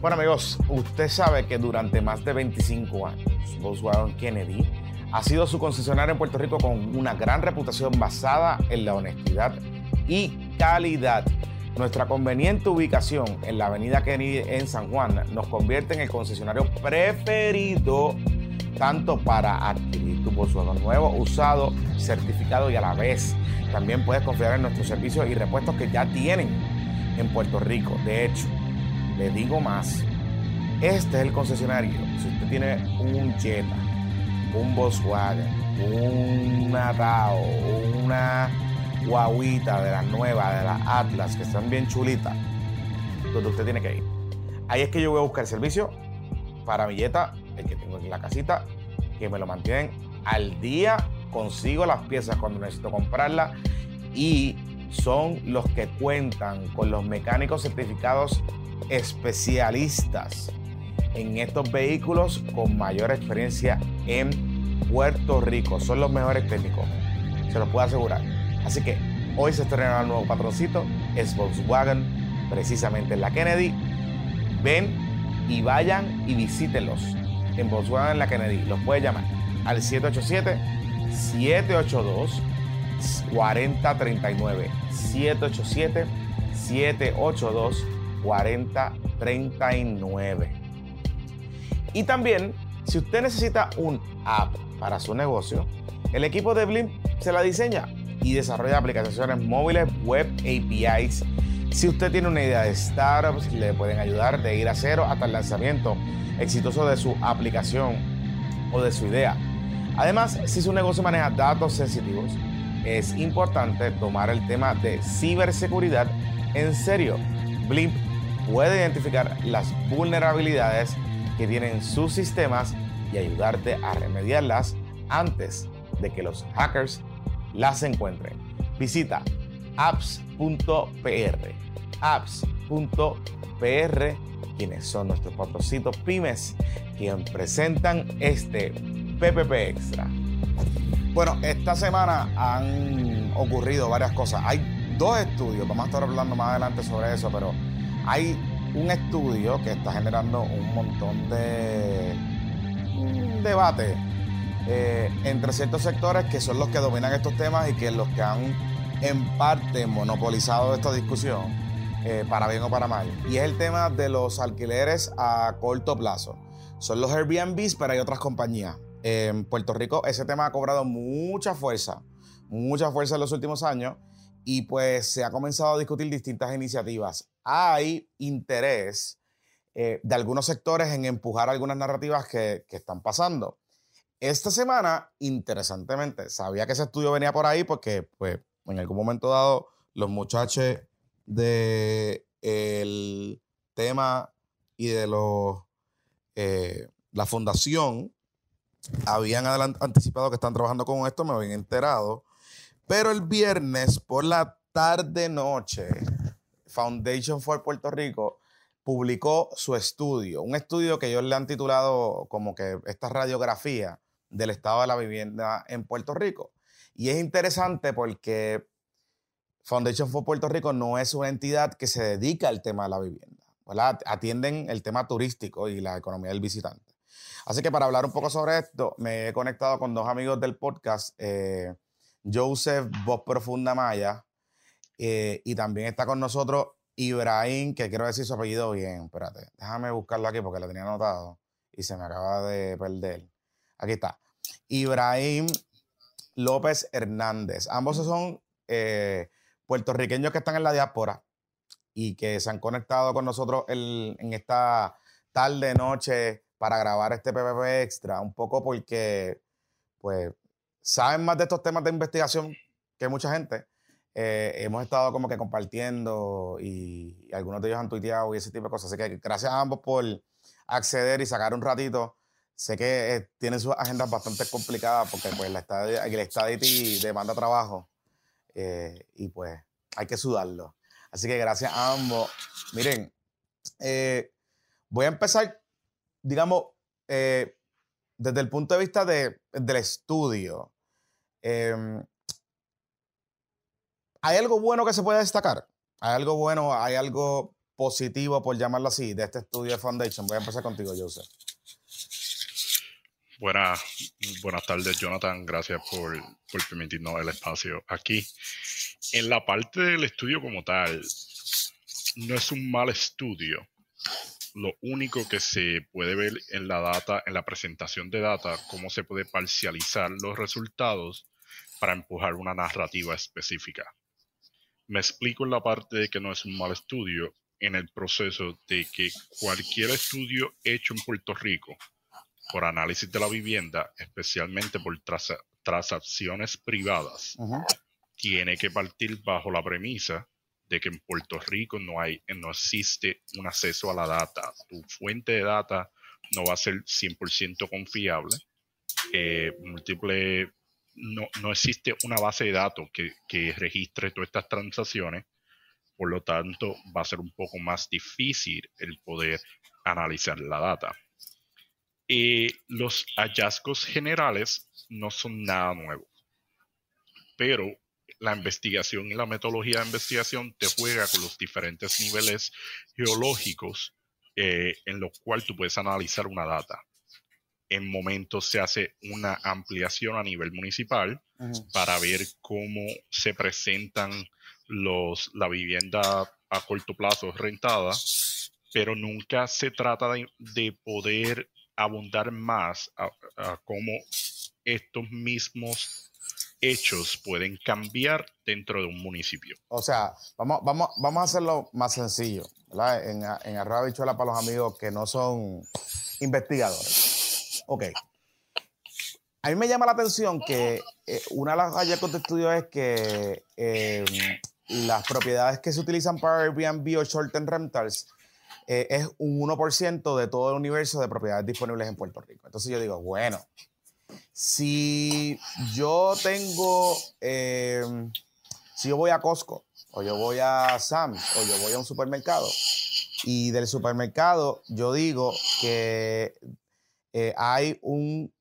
Bueno amigos, usted sabe que durante más de 25 años Volkswagen Kennedy ha sido su concesionario en Puerto Rico con una gran reputación basada en la honestidad y calidad. Nuestra conveniente ubicación en la avenida Kennedy en San Juan nos convierte en el concesionario preferido tanto para adquirir tu Volkswagen nuevo, usado, certificado y a la vez también puedes confiar en nuestros servicios y repuestos que ya tienen en Puerto Rico. De hecho, le digo más, este es el concesionario. Si usted tiene un Jetta, un Volkswagen, una Tao, una guaguita de las nuevas, de las Atlas, que están bien chulitas, donde usted tiene que ir. Ahí es que yo voy a buscar servicio para mi Jetta, el que tengo en la casita, que me lo mantienen al día, consigo las piezas cuando necesito comprarlas y son los que cuentan con los mecánicos certificados especialistas en estos vehículos con mayor experiencia en Puerto Rico. Son los mejores técnicos, se los puedo asegurar. Así que hoy se estrena un nuevo patroncito, es Volkswagen, precisamente en la Kennedy. Ven y vayan y visítenlos en Volkswagen en la Kennedy. Los puede llamar al 787 782 4039 787 782 4039 y también si usted necesita un app para su negocio el equipo de Blimp se la diseña y desarrolla aplicaciones móviles web APIs si usted tiene una idea de startups le pueden ayudar de ir a cero hasta el lanzamiento exitoso de su aplicación o de su idea. Además si su negocio maneja datos sensitivos es importante tomar el tema de ciberseguridad en serio. Blimp puede identificar las vulnerabilidades que tienen sus sistemas y ayudarte a remediarlas antes de que los hackers las encuentren. Visita apps.pr. apps.pr, quienes son nuestros patrocitos pymes, quienes presentan este PPP Extra. Bueno, esta semana han ocurrido varias cosas. Hay dos estudios, vamos a estar hablando más adelante sobre eso, pero hay un estudio que está generando un montón de debate eh, entre ciertos sectores que son los que dominan estos temas y que los que han en parte monopolizado esta discusión, eh, para bien o para mal. Y es el tema de los alquileres a corto plazo. Son los Airbnbs, pero hay otras compañías. En Puerto Rico ese tema ha cobrado mucha fuerza, mucha fuerza en los últimos años y pues se ha comenzado a discutir distintas iniciativas. Hay interés eh, de algunos sectores en empujar algunas narrativas que, están pasando. Esta semana, interesantemente, sabía que ese estudio venía por ahí porque pues en algún momento dado los muchachos de tema y de los eh, la fundación habían anticipado que están trabajando con esto, me habían enterado. Pero el viernes por la tarde-noche, Foundation for Puerto Rico publicó su estudio, un estudio que ellos le han titulado como que esta radiografía del estado de la vivienda en Puerto Rico. Y es interesante porque Foundation for Puerto Rico no es una entidad que se dedica al tema de la vivienda, Atienden el tema turístico y la economía del visitante. Así que para hablar un poco sobre esto, me he conectado con dos amigos del podcast, eh, Joseph Voz Profunda Maya, eh, y también está con nosotros Ibrahim, que quiero decir su apellido bien, espérate, déjame buscarlo aquí porque lo tenía anotado y se me acaba de perder. Aquí está. Ibrahim López Hernández. Ambos son eh, puertorriqueños que están en la diáspora y que se han conectado con nosotros en esta tarde, noche para grabar este PPP extra, un poco porque, pues, saben más de estos temas de investigación que mucha gente. Eh, hemos estado como que compartiendo y, algunos de ellos han tuiteado y ese tipo de cosas. Así que gracias a ambos por acceder y sacar un ratito. Sé que eh, tienen sus agendas bastante complicadas porque pues la el Stadity demanda trabajo eh, y pues hay que sudarlo. Así que gracias a ambos. Miren, voy a empezar digamos, eh, desde el punto de vista de, del estudio, em, ¿hay algo bueno que se pueda destacar? ¿Hay algo bueno? ¿Hay algo positivo, por llamarlo así, de este estudio de Foundation? Voy a empezar contigo, Joseph. Buenas, buenas tardes, Jonathan. Gracias por, por permitirnos el espacio aquí. En la parte del estudio como tal, no es un mal estudio. Lo único que se puede ver en la data, en la presentación de data, cómo se puede parcializar los resultados para empujar una narrativa específica. Me explico en la parte de que no es un mal estudio, en el proceso de que cualquier estudio hecho en Puerto Rico por análisis de la vivienda, especialmente por transacciones privadas, tiene que partir bajo la premisa de que en Puerto Rico no hay, no existe un acceso a la data. Tu fuente de data no va a ser 100% confiable. Eh, múltiple, no, no, existe una base de datos que, que registre todas estas transacciones. Por lo tanto, va a ser un poco más difícil el poder analizar la data. Eh, los hallazgos generales no son nada nuevo, pero la investigación y la metodología de investigación te juega con los diferentes niveles geológicos eh, en los cuales tú puedes analizar una data. En momentos se hace una ampliación a nivel municipal para ver cómo se presentan los, la vivienda a corto plazo rentada, pero nunca se trata de poder abundar más a, cómo estos mismos hechos pueden cambiar dentro de un municipio. O sea, vamos, vamos, vamos a hacerlo más sencillo, ¿verdad? En, en Bichuela para los amigos que no son investigadores. Ok. A mí me llama la atención que eh, una de las hallazgos de estudio es que em, las propiedades que se utilizan para Airbnb o short-term rentals eh, es un 1% de todo el universo de propiedades disponibles en Puerto Rico. Entonces yo digo, bueno, si yo tengo, eh, si yo voy a Costco, o yo voy a Sam's, o yo voy a un supermercado, y del supermercado yo digo que eh, hay un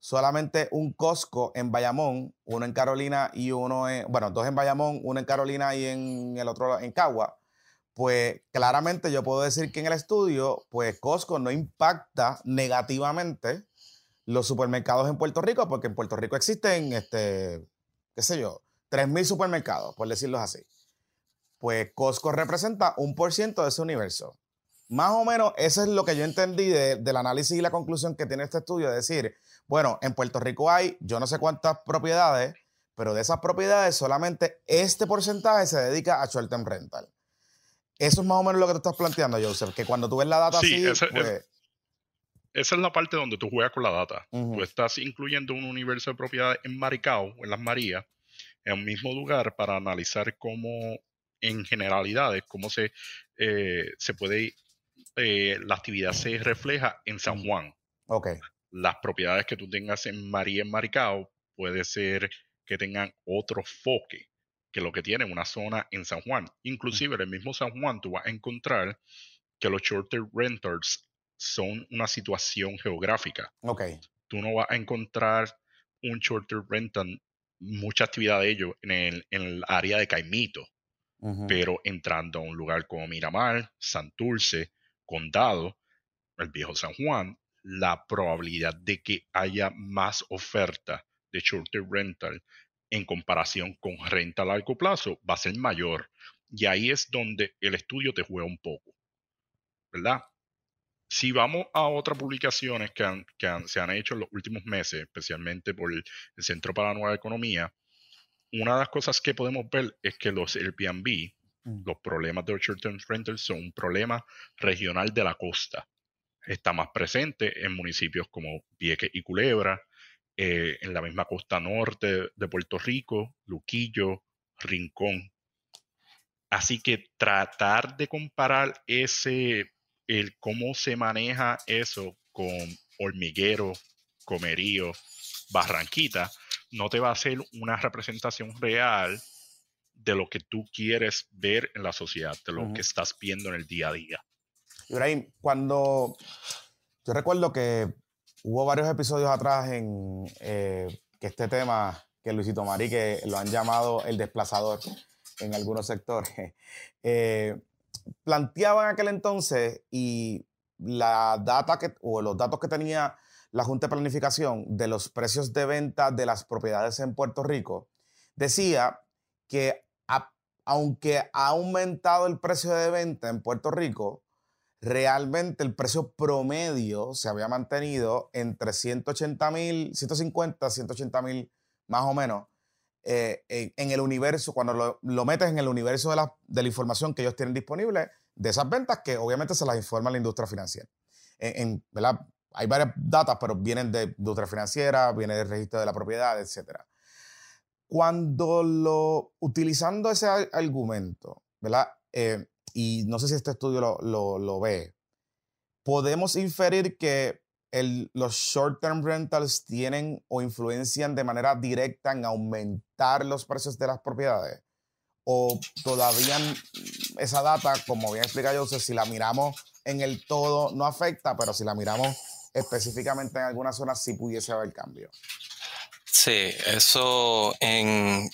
solamente un Costco en Bayamón, uno en Carolina y uno en, bueno, dos en Bayamón, uno en Carolina y en el otro en Cagua pues claramente yo puedo decir que en el estudio, pues Costco no impacta negativamente los supermercados en Puerto Rico, porque en Puerto Rico existen, este, qué sé yo, 3.000 supermercados, por decirlo así. Pues Costco representa un por ciento de ese universo. Más o menos eso es lo que yo entendí del análisis y la conclusión que tiene este estudio, es decir, bueno, en Puerto Rico hay yo no sé cuántas propiedades, pero de esas propiedades solamente este porcentaje se dedica a short-term rental. Eso es más o menos lo que tú estás planteando, Joseph, que cuando tú ves la data sí, así, pues esa es la parte donde tú juegas con la data. Tú estás incluyendo un universo de propiedades en Maricao, en Las Marías, en un mismo lugar para analizar cómo, en generalidades, cómo se, eh, se puede, eh, la actividad se refleja en San Juan. Ok. Las propiedades que tú tengas en María, en Maricao, puede ser que tengan otro foque que lo que tiene una zona en San Juan. Inclusive en el mismo San Juan tú vas a encontrar que los shorter renters son una situación geográfica. Ok. Tú no vas a encontrar un shorter rental, mucha actividad de ellos en el, en el área de Caimito, pero entrando a un lugar como Miramar, Santurce, Condado, el viejo San Juan, la probabilidad de que haya más oferta de shorter rental en comparación con renta a largo plazo va a ser mayor. Y ahí es donde el estudio te juega un poco. ¿Verdad? Si vamos a otras publicaciones que, se han hecho en los últimos meses, especialmente por el, Centro para la Nueva Economía, una de las cosas que podemos ver es que los Airbnb. Los problemas de short-term rentals son un problema regional de la costa. Está más presente en municipios como Vieques y Culebra, eh, en la misma costa norte de Puerto Rico, Luquillo, Rincón. Así que tratar de comparar ese, el cómo se maneja eso con hormiguero, comerío, barranquita, no te va a hacer una representación real de lo que tú quieres ver en la sociedad, de lo que estás viendo en el día a día. Ibrahim, cuando yo recuerdo que Hubo varios episodios atrás en eh, que este tema, que Luisito Marí, que lo han llamado el desplazador en algunos sectores. Eh, planteaban en aquel entonces y la data que, o los datos que tenía la Junta de Planificación de los precios de venta de las propiedades en Puerto Rico, decía que aunque ha aumentado el precio de venta en Puerto Rico, realmente el precio promedio se había mantenido entre 180 mil, 150, 180 mil más o menos eh, en, el universo, cuando lo, metes en el universo de la, de la, información que ellos tienen disponible de esas ventas que obviamente se las informa la industria financiera. En, ¿verdad? Hay varias datas, pero vienen de industria financiera, viene del registro de la propiedad, etc. Cuando lo, utilizando ese argumento, ¿verdad? Eh, y no sé si este estudio lo, lo, lo ve, podemos inferir que los short-term rentals tienen o influencian de manera directa en aumentar los precios de las propiedades? ¿O todavía esa data, como bien explica Joseph, si la miramos en el todo no afecta, pero si la miramos específicamente en algunas zonas sí pudiese haber cambio? Sí, eso en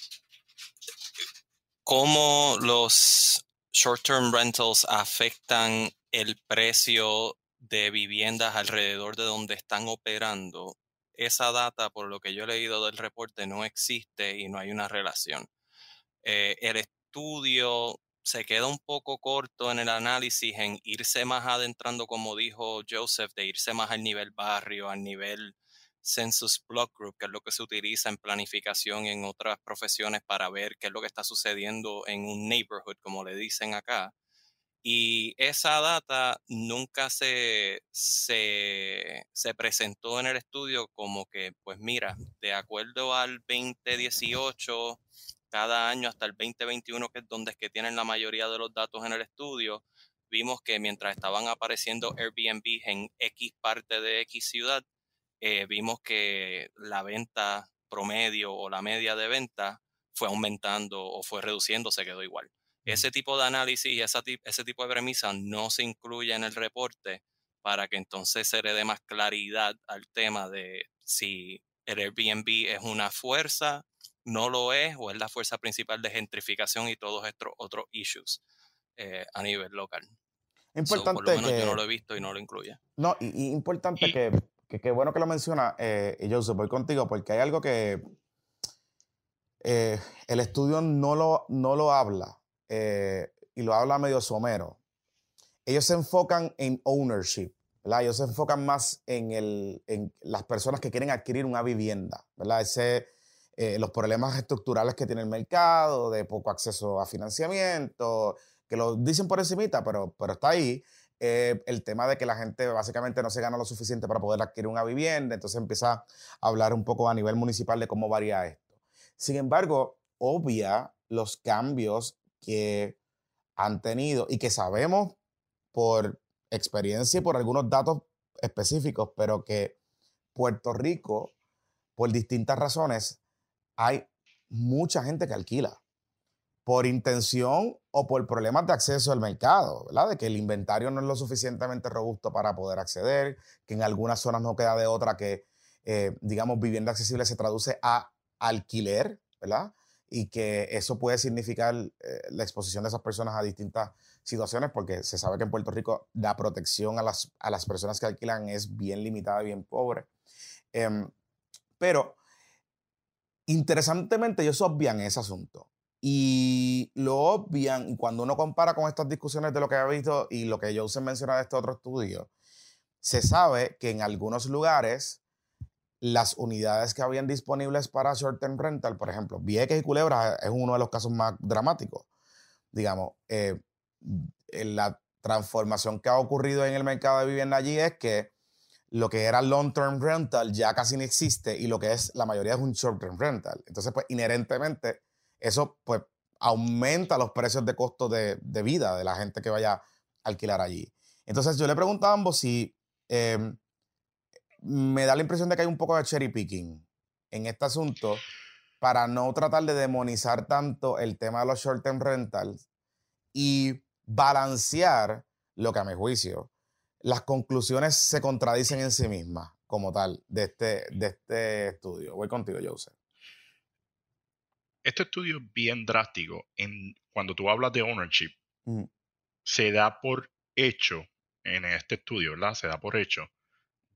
cómo los short-term rentals afectan el precio de viviendas alrededor de donde están operando, esa data, por lo que yo he leído del reporte, no existe y no hay una relación. Eh, el estudio se queda un poco corto en el análisis, en irse más adentrando, como dijo Joseph, de irse más al nivel barrio, al nivel census block group, que es lo que se utiliza en planificación en otras profesiones para ver qué es lo que está sucediendo en un neighborhood, como le dicen acá. Y esa data nunca se, se, presentó en el estudio como que, pues mira, de acuerdo al 2018, cada año hasta el 2021, que es donde es que tienen la mayoría de los datos en el estudio, vimos que mientras estaban apareciendo Airbnb en X parte de X ciudad, eh, vimos que la venta promedio o la media de venta fue aumentando o fue reduciendo, se quedó igual. Ese tipo de análisis y ese tipo de premisa no se incluye en el reporte para que entonces se le dé más claridad al tema de si el Airbnb es una fuerza, no lo es, o es la fuerza principal de gentrificación y todos estos otros issues eh, a nivel local. Importante por lo menos yo no lo he visto y no lo incluye. No, y, importante que, que, bueno que lo menciona, eh, y yo voy contigo, porque hay algo que eh, el estudio no lo, no lo habla, eh, y lo habla medio somero, ellos se enfocan en ownership, ¿verdad? Ellos se enfocan más en, el, en las personas que quieren adquirir una vivienda, ¿verdad? Ese, eh, los problemas estructurales que tiene el mercado, de poco acceso a financiamiento, que lo dicen por encimita, pero, pero está ahí. Eh, el tema de que la gente básicamente no se gana lo suficiente para poder adquirir una vivienda, entonces empieza a hablar un poco a nivel municipal de cómo varía esto. Sin embargo, obvia los cambios que han tenido y que sabemos por experiencia y por algunos datos específicos, pero que Puerto Rico, por distintas razones, hay mucha gente que alquila por intención o por problemas de acceso al mercado, ¿verdad? De que el inventario no es lo suficientemente robusto para poder acceder, que en algunas zonas no queda de otra que, eh, digamos, vivienda accesible se traduce a alquiler, ¿verdad? y que eso puede significar eh, la exposición de esas personas a distintas situaciones, porque se sabe que en Puerto Rico la protección a las, a las personas que alquilan es bien limitada bien pobre. Em, pero, interesantemente, ellos obvian ese asunto. Y lo obvian, cuando uno compara con estas discusiones de lo que ha visto y lo que Joseph menciona de este otro estudio, se sabe que en algunos lugares las unidades que habían disponibles para short-term rental, por ejemplo, Vieques y Culebra es uno de los casos más dramáticos. Digamos, eh, la transformación que ha ocurrido en el mercado de vivienda allí es que lo que era long-term rental ya casi no existe y lo que es la mayoría es un short-term rental. Entonces, pues inherentemente, eso pues aumenta los precios de costo de, vida de la gente que vaya a alquilar allí. Entonces, yo le preguntaba a ambos si em, me da la impresión de que hay un poco de cherry picking en este asunto para no tratar de demonizar tanto el tema de los short term rentals y balancear lo que a mi juicio las conclusiones se contradicen en sí mismas como tal de este, de este estudio. Voy contigo, Joseph. Este estudio es bien drástico en cuando tú hablas de ownership. se da por hecho en este estudio, ¿verdad? Se da por hecho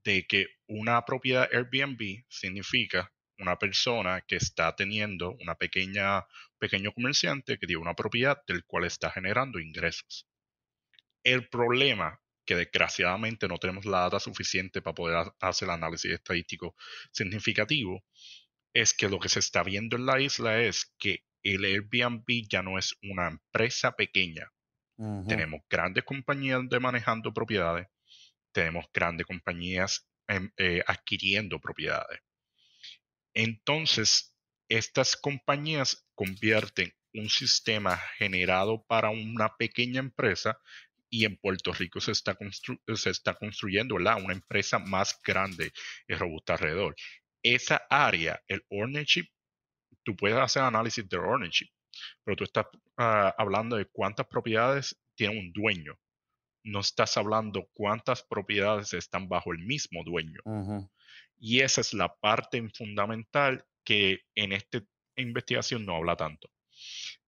de que una propiedad Airbnb significa una persona que está teniendo una pequeña, pequeño comerciante que tiene una propiedad del cual está generando ingresos. El problema que desgraciadamente no tenemos la data suficiente para poder hacer el análisis estadístico significativo, es que lo que se está viendo en la isla es que el Airbnb ya no es una empresa pequeña. Tenemos grandes compañías de manejando propiedades, tenemos grandes compañías em, eh, adquiriendo propiedades. Entonces, estas compañías convierten un sistema generado para una pequeña empresa y en Puerto Rico se está, se está construyendo una empresa más grande y robusta alrededor. Esa área, el ownership, tú puedes hacer análisis de ownership, pero tú estás ah, hablando de cuántas propiedades tiene un dueño. No estás hablando cuántas propiedades están bajo el mismo dueño. Y esa es la parte fundamental que en esta investigación no habla tanto.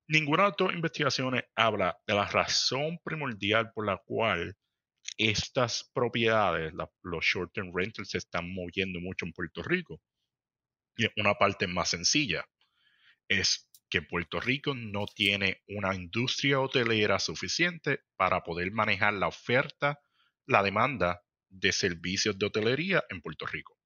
Ninguna de las investigaciones habla de la razón primordial por la cual estas propiedades, los short-term rentals, se están moviendo mucho en Puerto Rico. Y una parte más sencilla es que Puerto Rico no tiene una industria hotelera suficiente para poder manejar la oferta, la demanda de servicios de hotelería en Puerto Rico.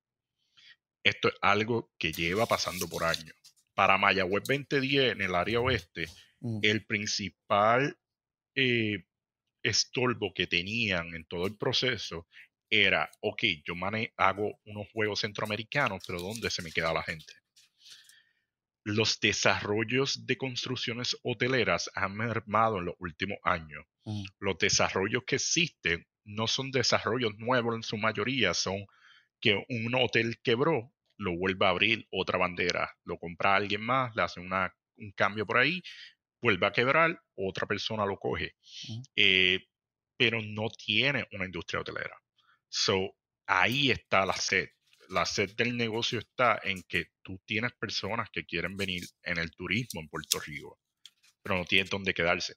Esto es algo que lleva pasando por años. Para Mayagüez 2010, en el área oeste, mm. el principal eh, estorbo que tenían en todo el proceso era, ok, yo hago unos juegos centroamericanos, pero ¿dónde se me queda la gente? Los desarrollos de construcciones hoteleras han mermado en los últimos años. Mm. Los desarrollos que existen no son desarrollos nuevos en su mayoría, son que un hotel quebró, lo vuelve a abrir otra bandera, lo compra alguien más, le hace una, un cambio por ahí, vuelve a quebrar, otra persona lo coge. Eh, pero no tiene una industria hotelera. So, ahí está la sed. La sed del negocio está en que tú tienes personas que quieren venir en el turismo en Puerto Rico, pero no tienen dónde quedarse.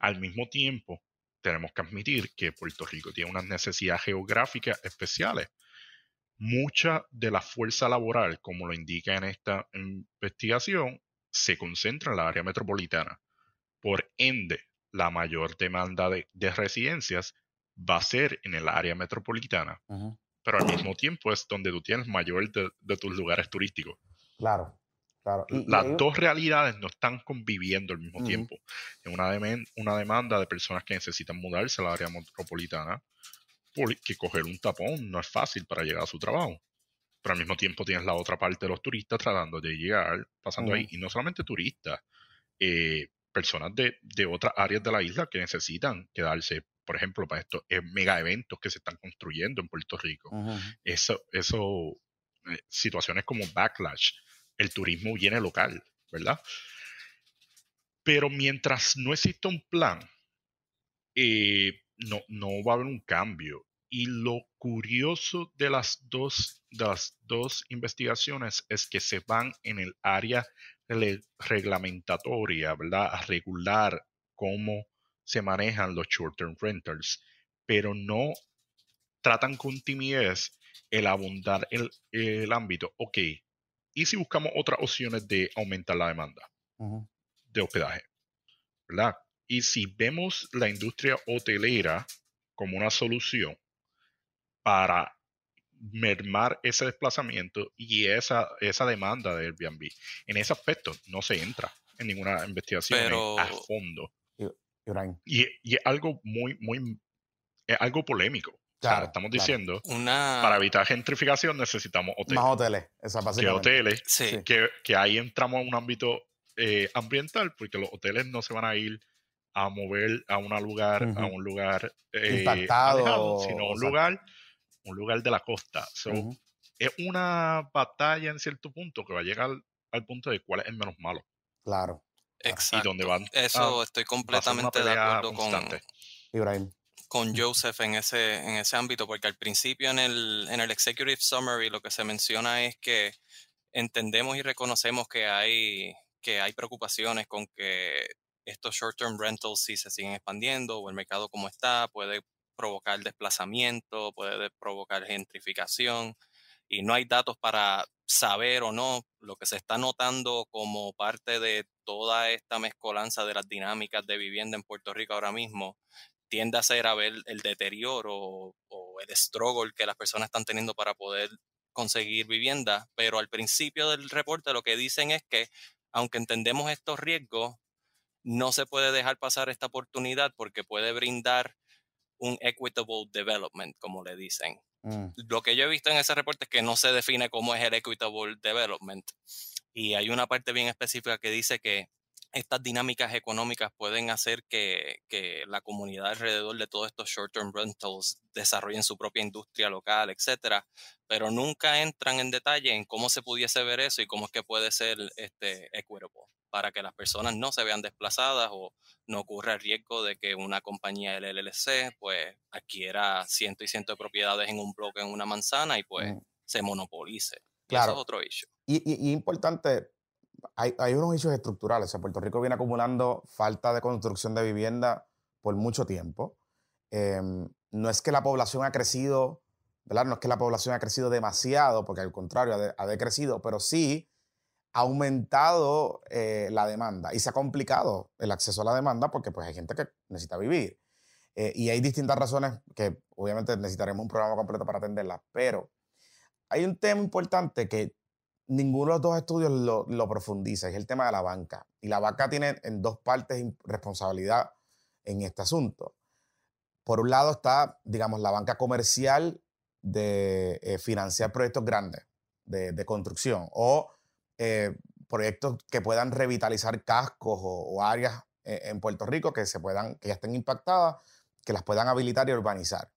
Al mismo tiempo, tenemos que admitir que Puerto Rico tiene unas necesidades geográficas especiales mucha de la fuerza laboral, como lo indica en esta investigación, se concentra en la área metropolitana. Por ende, la mayor demanda de, residencias va a ser en el área metropolitana. Pero al mismo tiempo es donde tú tienes mayor de, tus lugares turísticos. Claro, claro. Las dos realidades no están conviviendo al mismo tiempo. Una, una demanda de personas que necesitan mudarse al área metropolitana porque coger un tapón no es fácil para llegar a su trabajo. Pero al mismo tiempo tienes la otra parte de los turistas tratando de llegar, pasando ahí. Y no solamente turistas, eh, personas de, otras áreas de la isla que necesitan quedarse, por ejemplo, para estos eh, mega eventos que se están construyendo en Puerto Rico. Eso, eso eh, situaciones como backlash, el turismo viene local, ¿verdad? Pero mientras no exista un plan, eh, no, no va a haber un cambio. Y lo curioso de las dos, de las dos investigaciones es que se van en el área reglamentatoria, ¿verdad? A regular cómo se manejan los short-term rentals, pero no tratan con timidez el abundar el, el ámbito. Ok, ¿y si buscamos otras opciones de aumentar la demanda de hospedaje? ¿Verdad? Y si vemos la industria hotelera como una solución para mermar ese desplazamiento y esa, esa demanda de Airbnb, en ese aspecto no se entra en ninguna investigación a fondo. Y, y, es algo muy, muy, es algo polémico. estamos diciendo, para evitar gentrificación necesitamos hoteles. Más hoteles, esa Que hoteles, que, que, ahí entramos a un ámbito eh, ambiental, porque los hoteles no se van a ir a mover a, una lugar, a un lugar eh, Impactado, sino un lugar, un lugar de la costa. Es una batalla en cierto punto que va a llegar al punto de cuál es el menos malo. Claro. Exacto. Eso estoy completamente de acuerdo con, con Joseph en ese, en ese ámbito, porque al principio en el, en el Executive Summary lo que se menciona es que entendemos y reconocemos que hay, que hay preocupaciones con que estos short-term rentals, si se siguen expandiendo o el mercado como está, puede provocar desplazamiento, puede provocar gentrificación y no hay datos para saber o no. Lo que se está notando como parte de toda esta mezcolanza de las dinámicas de vivienda en Puerto Rico ahora mismo tiende a ser a ver el deterioro o, el struggle que las personas están teniendo para poder conseguir vivienda, pero al principio del reporte lo que dicen es que aunque entendemos estos riesgos, no se puede dejar pasar esta oportunidad porque puede brindar un equitable development, como le dicen. Mm. Lo que yo he visto en ese reporte es que no se define cómo es el equitable development. Y hay una parte bien específica que dice que estas dinámicas económicas pueden hacer que, que, la comunidad alrededor de todos estos short-term rentals desarrollen su propia industria local, etcétera, pero nunca entran en detalle en cómo se pudiese ver eso y cómo es que puede ser este equitable para que las personas no se vean desplazadas o no ocurra el riesgo de que una compañía LLC pues adquiera ciento y ciento de propiedades en un bloque, en una manzana y pues se monopolice. Claro. eso es otro issue. Y, y, importante, hay, hay, unos issues estructurales. O sea, Puerto Rico viene acumulando falta de construcción de vivienda por mucho tiempo. Em, no es que la población ha crecido, ¿verdad? No es que la población ha crecido demasiado, porque al contrario, ha, ha decrecido, pero sí ha aumentado eh, la demanda y se ha complicado el acceso a la demanda porque pues, hay gente que necesita vivir. Eh, y hay distintas razones que obviamente necesitaremos un programa completo para atenderlas, pero hay un tema importante que ninguno de los dos estudios lo, lo profundiza, es el tema de la banca. Y la banca tiene en dos partes responsabilidad en este asunto. Por un lado está, digamos, la banca comercial de eh, financiar proyectos grandes de, de construcción o eh, proyectos que puedan revitalizar cascos o, áreas eh, en Puerto Rico que, se puedan, que ya estén impactadas, que las puedan habilitar y urbanizar.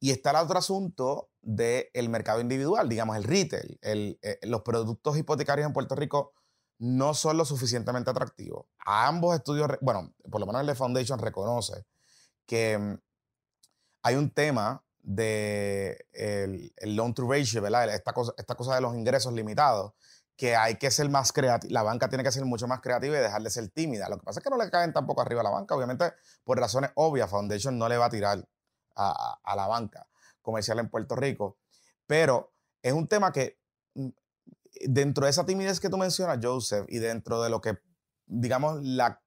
Y está el otro asunto del mercado individual, digamos, el retail. Eh, los productos hipotecarios en Puerto Rico no son lo suficientemente atractivos. A ambos estudios, bueno, por lo menos el de Foundation reconoce que mm, hay un tema de el, loan to ratio, ¿verdad? Esta cosa, esta cosa de los ingresos limitados, que hay que ser más creativa, la banca tiene que ser mucho más creativa y dejar de ser tímida. Lo que pasa es que no le caen tampoco arriba a la banca, obviamente por razones obvias, Foundation no le va a tirar a, la banca comercial en Puerto Rico, pero es un tema que mm, dentro de esa timidez que tú mencionas, Joseph, y dentro de lo que, digamos, la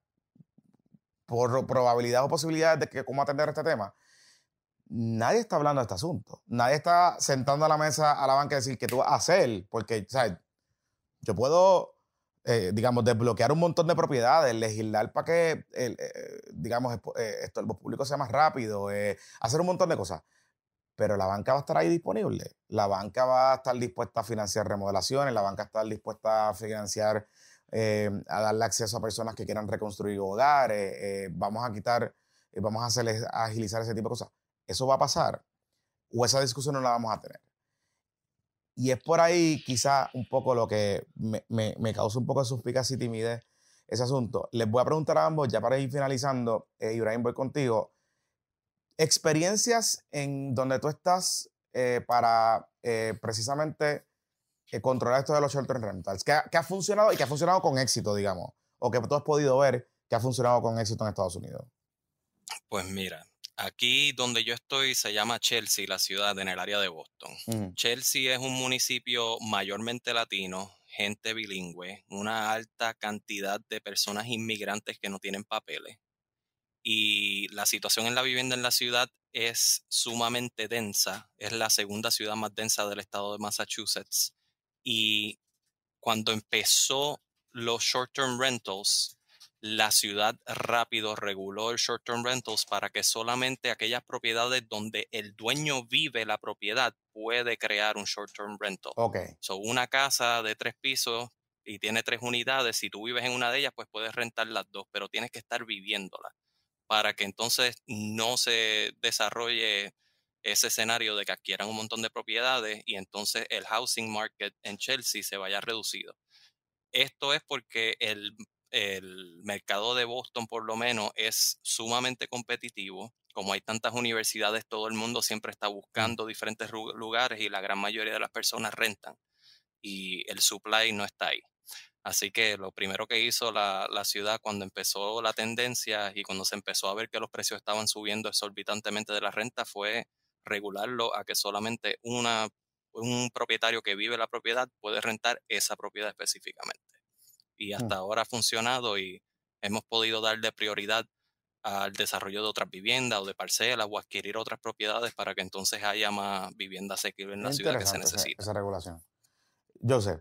por probabilidad o posibilidades de que cómo atender este tema, nadie está hablando de este asunto. Nadie está sentando a la mesa a la banca y decir que tú vas a hacer, porque, ¿sabes? Yo puedo, eh, digamos, desbloquear un montón de propiedades, legislar para que, eh, digamos, eh, el público sea más rápido, hacer un montón de cosas. Pero la banca va a estar ahí disponible. La banca va a estar dispuesta a financiar remodelaciones, la banca va a estar dispuesta a financiar, a darle acceso a personas que quieran reconstruir hogares, vamos a quitar, vamos a hacerles, agilizar ese tipo de cosas. ¿Eso va a pasar? ¿O esa discusión no la vamos a tener? Y es por ahí quizá un poco lo que me, me, causa un poco de suspicacia y timidez ese asunto. Les voy a preguntar a ambos, ya para ir finalizando, eh, Ibrahim, voy contigo. Experiencias en donde tú estás eh, para eh, precisamente controlar esto de los short-term rentals. ¿Qué ha, ha funcionado y que ha funcionado con éxito, digamos? O que tú has podido ver que ha funcionado con éxito en Estados Unidos. Pues mira, Aquí donde yo estoy se llama Chelsea, la ciudad en el área de Boston. Chelsea es un municipio mayormente latino, gente bilingüe, una alta cantidad de personas inmigrantes que no tienen papeles. Y la situación en la vivienda en la ciudad es sumamente densa. Es la segunda ciudad más densa del estado de Massachusetts. Y cuando empezó los short-term rentals, la ciudad rápido reguló el short-term rentals para que solamente aquellas propiedades donde el dueño vive la propiedad puede crear un short-term rental. Ok. So, una casa de tres pisos y tiene tres unidades, si tú vives en una de ellas, pues puedes rentar las dos, pero tienes que estar viviéndola para que entonces no se desarrolle ese escenario de que adquieran un montón de propiedades y entonces el housing market en Chelsea se vaya reducido. Esto es porque el el mercado de Boston por lo menos es sumamente competitivo. Como hay tantas universidades, todo el mundo siempre está mm. buscando diferentes lugares y la gran mayoría de las personas rentan y el supply no está ahí. Así que lo primero que hizo la, la, ciudad cuando empezó la tendencia y cuando se empezó a ver que los precios estaban subiendo exorbitantemente de la renta fue regularlo a que solamente una, un propietario que vive la propiedad puede rentar esa propiedad específicamente. Y hasta mm. ahora ha funcionado y hemos podido darle prioridad al desarrollo de otras viviendas o de parcelas o adquirir otras propiedades para que entonces haya más vivienda asequible en la ciudad que se necesita. Esa, regulación. Joseph.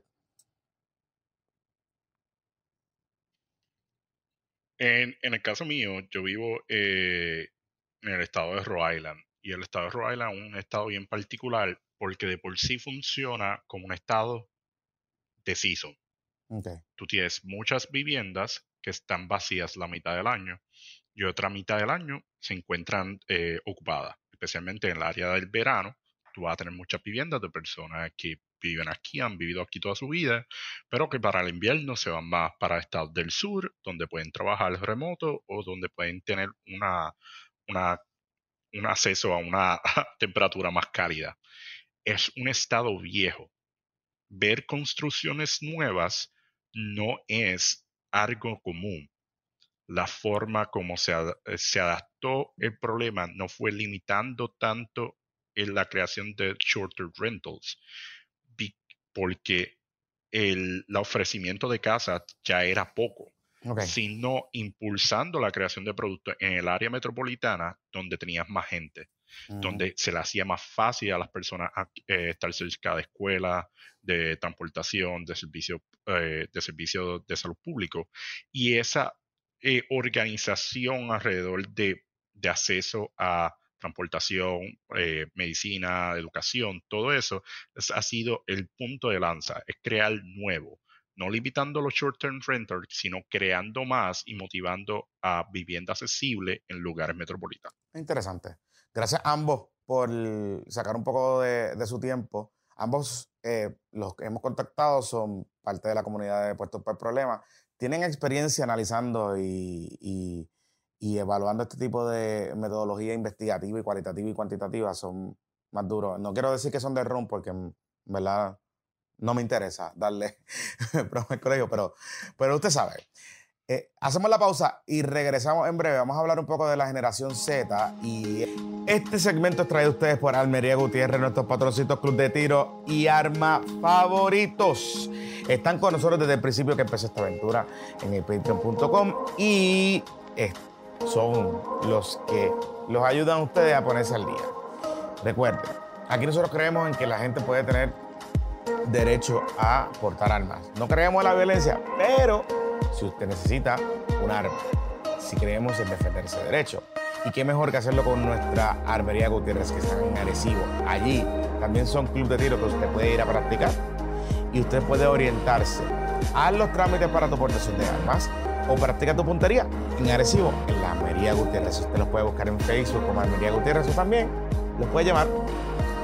En, en, el caso mío, yo vivo eh, en el estado de Rhode Island y el estado de Rhode Island es un estado bien particular porque de por sí funciona como un estado deciso. Tú tienes muchas viviendas que están vacías la mitad del año y otra mitad del año se encuentran eh, ocupadas, especialmente en el área del verano. Tú vas a tener muchas viviendas de personas que viven aquí, han vivido aquí toda su vida, pero que para el invierno se van más para estados del sur, donde pueden trabajar remoto o donde pueden tener una, un acceso a una temperatura más cálida. Es un estado viejo. Ver construcciones nuevas no es algo común. La forma como se, eh, se adaptó el problema no fue limitando tanto en la creación de shorter rentals, porque el, ofrecimiento de casas ya era poco, sino impulsando la creación de productos en el área metropolitana donde tenías más gente, donde se le hacía más fácil a las personas eh, estar cerca de escuelas, de transportación, de servicio, eh, de servicio de salud público. Y esa eh, organización alrededor de, acceso a transportación, eh, medicina, educación, todo eso ha sido el punto de lanza, es crear nuevo, no limitando los short-term renters, sino creando más y motivando a vivienda accesible en lugares metropolitanos. Interesante. Gracias a ambos por sacar un poco de, su tiempo. Ambos, eh, los que hemos contactado, son parte de la comunidad de Puertos por Problemas tienen experiencia analizando y, evaluando este tipo de metodología investigativa y cualitativa y cuantitativa, son más duros. No quiero decir que son de RUM porque en verdad no me interesa darle broma al colegio, pero, pero usted sabe. Eh, hacemos la pausa y regresamos en breve. Vamos a hablar un poco de la generación Z. Y este segmento es traído a ustedes por Almería Gutiérrez, nuestros patrocitos Club de Tiro y Arma Favoritos. Están con nosotros desde el principio que empezó esta aventura en el patreon.com y son los que los ayudan a ustedes a ponerse al día. Recuerden, aquí nosotros creemos en que la gente puede tener derecho a portar armas. No creemos en la violencia, pero si usted necesita un arma, si creemos en defenderse derecho. Y qué mejor que hacerlo con nuestra Armería Gutiérrez que está en Arecibo. Allí también son clubes de tiro que usted puede ir a practicar y usted puede orientarse. a los trámites para tu portación de armas o practica tu puntería en Arecibo, en la Armería Gutiérrez. Usted los puede buscar en Facebook como Armería Gutiérrez o también los puede llamar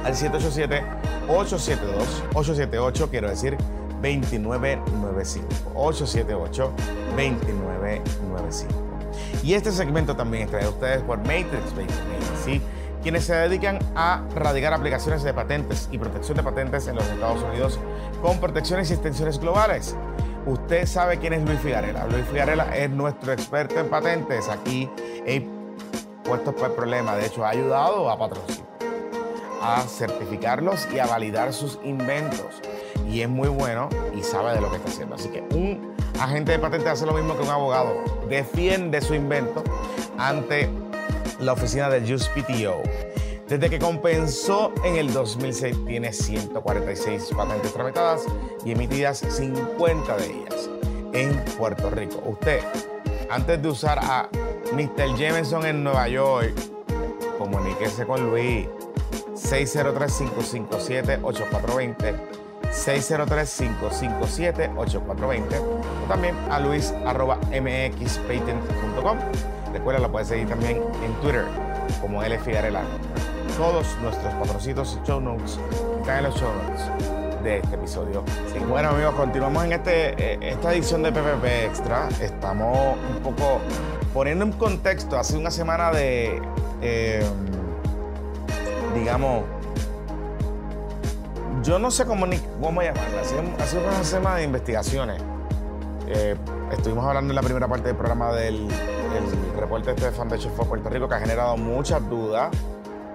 al 787-872-878, quiero decir 2995. 878-2995. Y este segmento también es traído a ustedes por Matrix ¿sí? quienes se dedican a radicar aplicaciones de patentes y protección de patentes en los Estados Unidos con protecciones y extensiones globales. Usted sabe quién es Luis Figarela. Luis Figarela es nuestro experto en patentes. Aquí he puesto por el problema. De hecho, ha ayudado a patrocinar, a certificarlos y a validar sus inventos y es muy bueno y sabe de lo que está haciendo. Así que un agente de patentes hace lo mismo que un abogado. Defiende su invento ante la oficina del USPTO. Desde que compensó en el 2006 tiene 146 patentes tramitadas y emitidas 50 de ellas en Puerto Rico. Usted, antes de usar a Mr. Jameson en Nueva York, comuníquese con Luis 603-557-8420 603-557-8420 o también a luis.mxpatent.com. Recuerda, lo puedes seguir también en Twitter como L. Figarela. Todos nuestros patrocitos y show notes están en los show notes de este episodio. bueno amigos, continuamos en este, eh, esta edición de PPP Extra. Estamos un poco poniendo en contexto, hace una semana de, eh, digamos, yo no sé cómo, ni, cómo llamarla, hace, una semana de investigaciones Eh, estuvimos hablando en la primera parte del programa del reporte este de Foundation for Puerto Rico que ha generado muchas dudas,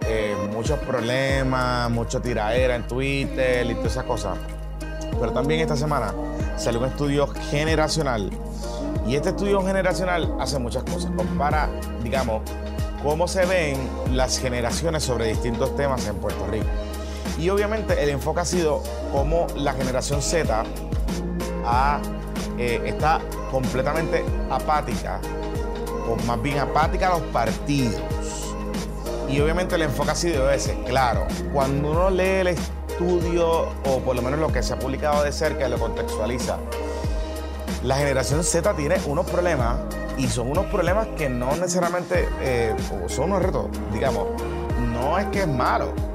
eh, muchos problemas, mucho tiraera en Twitter y todas esas cosas. Pero también esta semana salió un estudio generacional y este estudio generacional hace muchas cosas. Compara, digamos, cómo se ven las generaciones sobre distintos temas en Puerto Rico. Y obviamente el enfoque ha sido cómo la generación Z eh, está completamente apática, o más bien apática a los partidos. Y obviamente el enfoque ha sido ese. Claro, cuando uno lee el estudio, o por lo menos lo que se ha publicado de cerca y lo contextualiza, la generación Z tiene unos problemas y son unos problemas que no necesariamente eh, son unos retos, digamos, no es que es malo.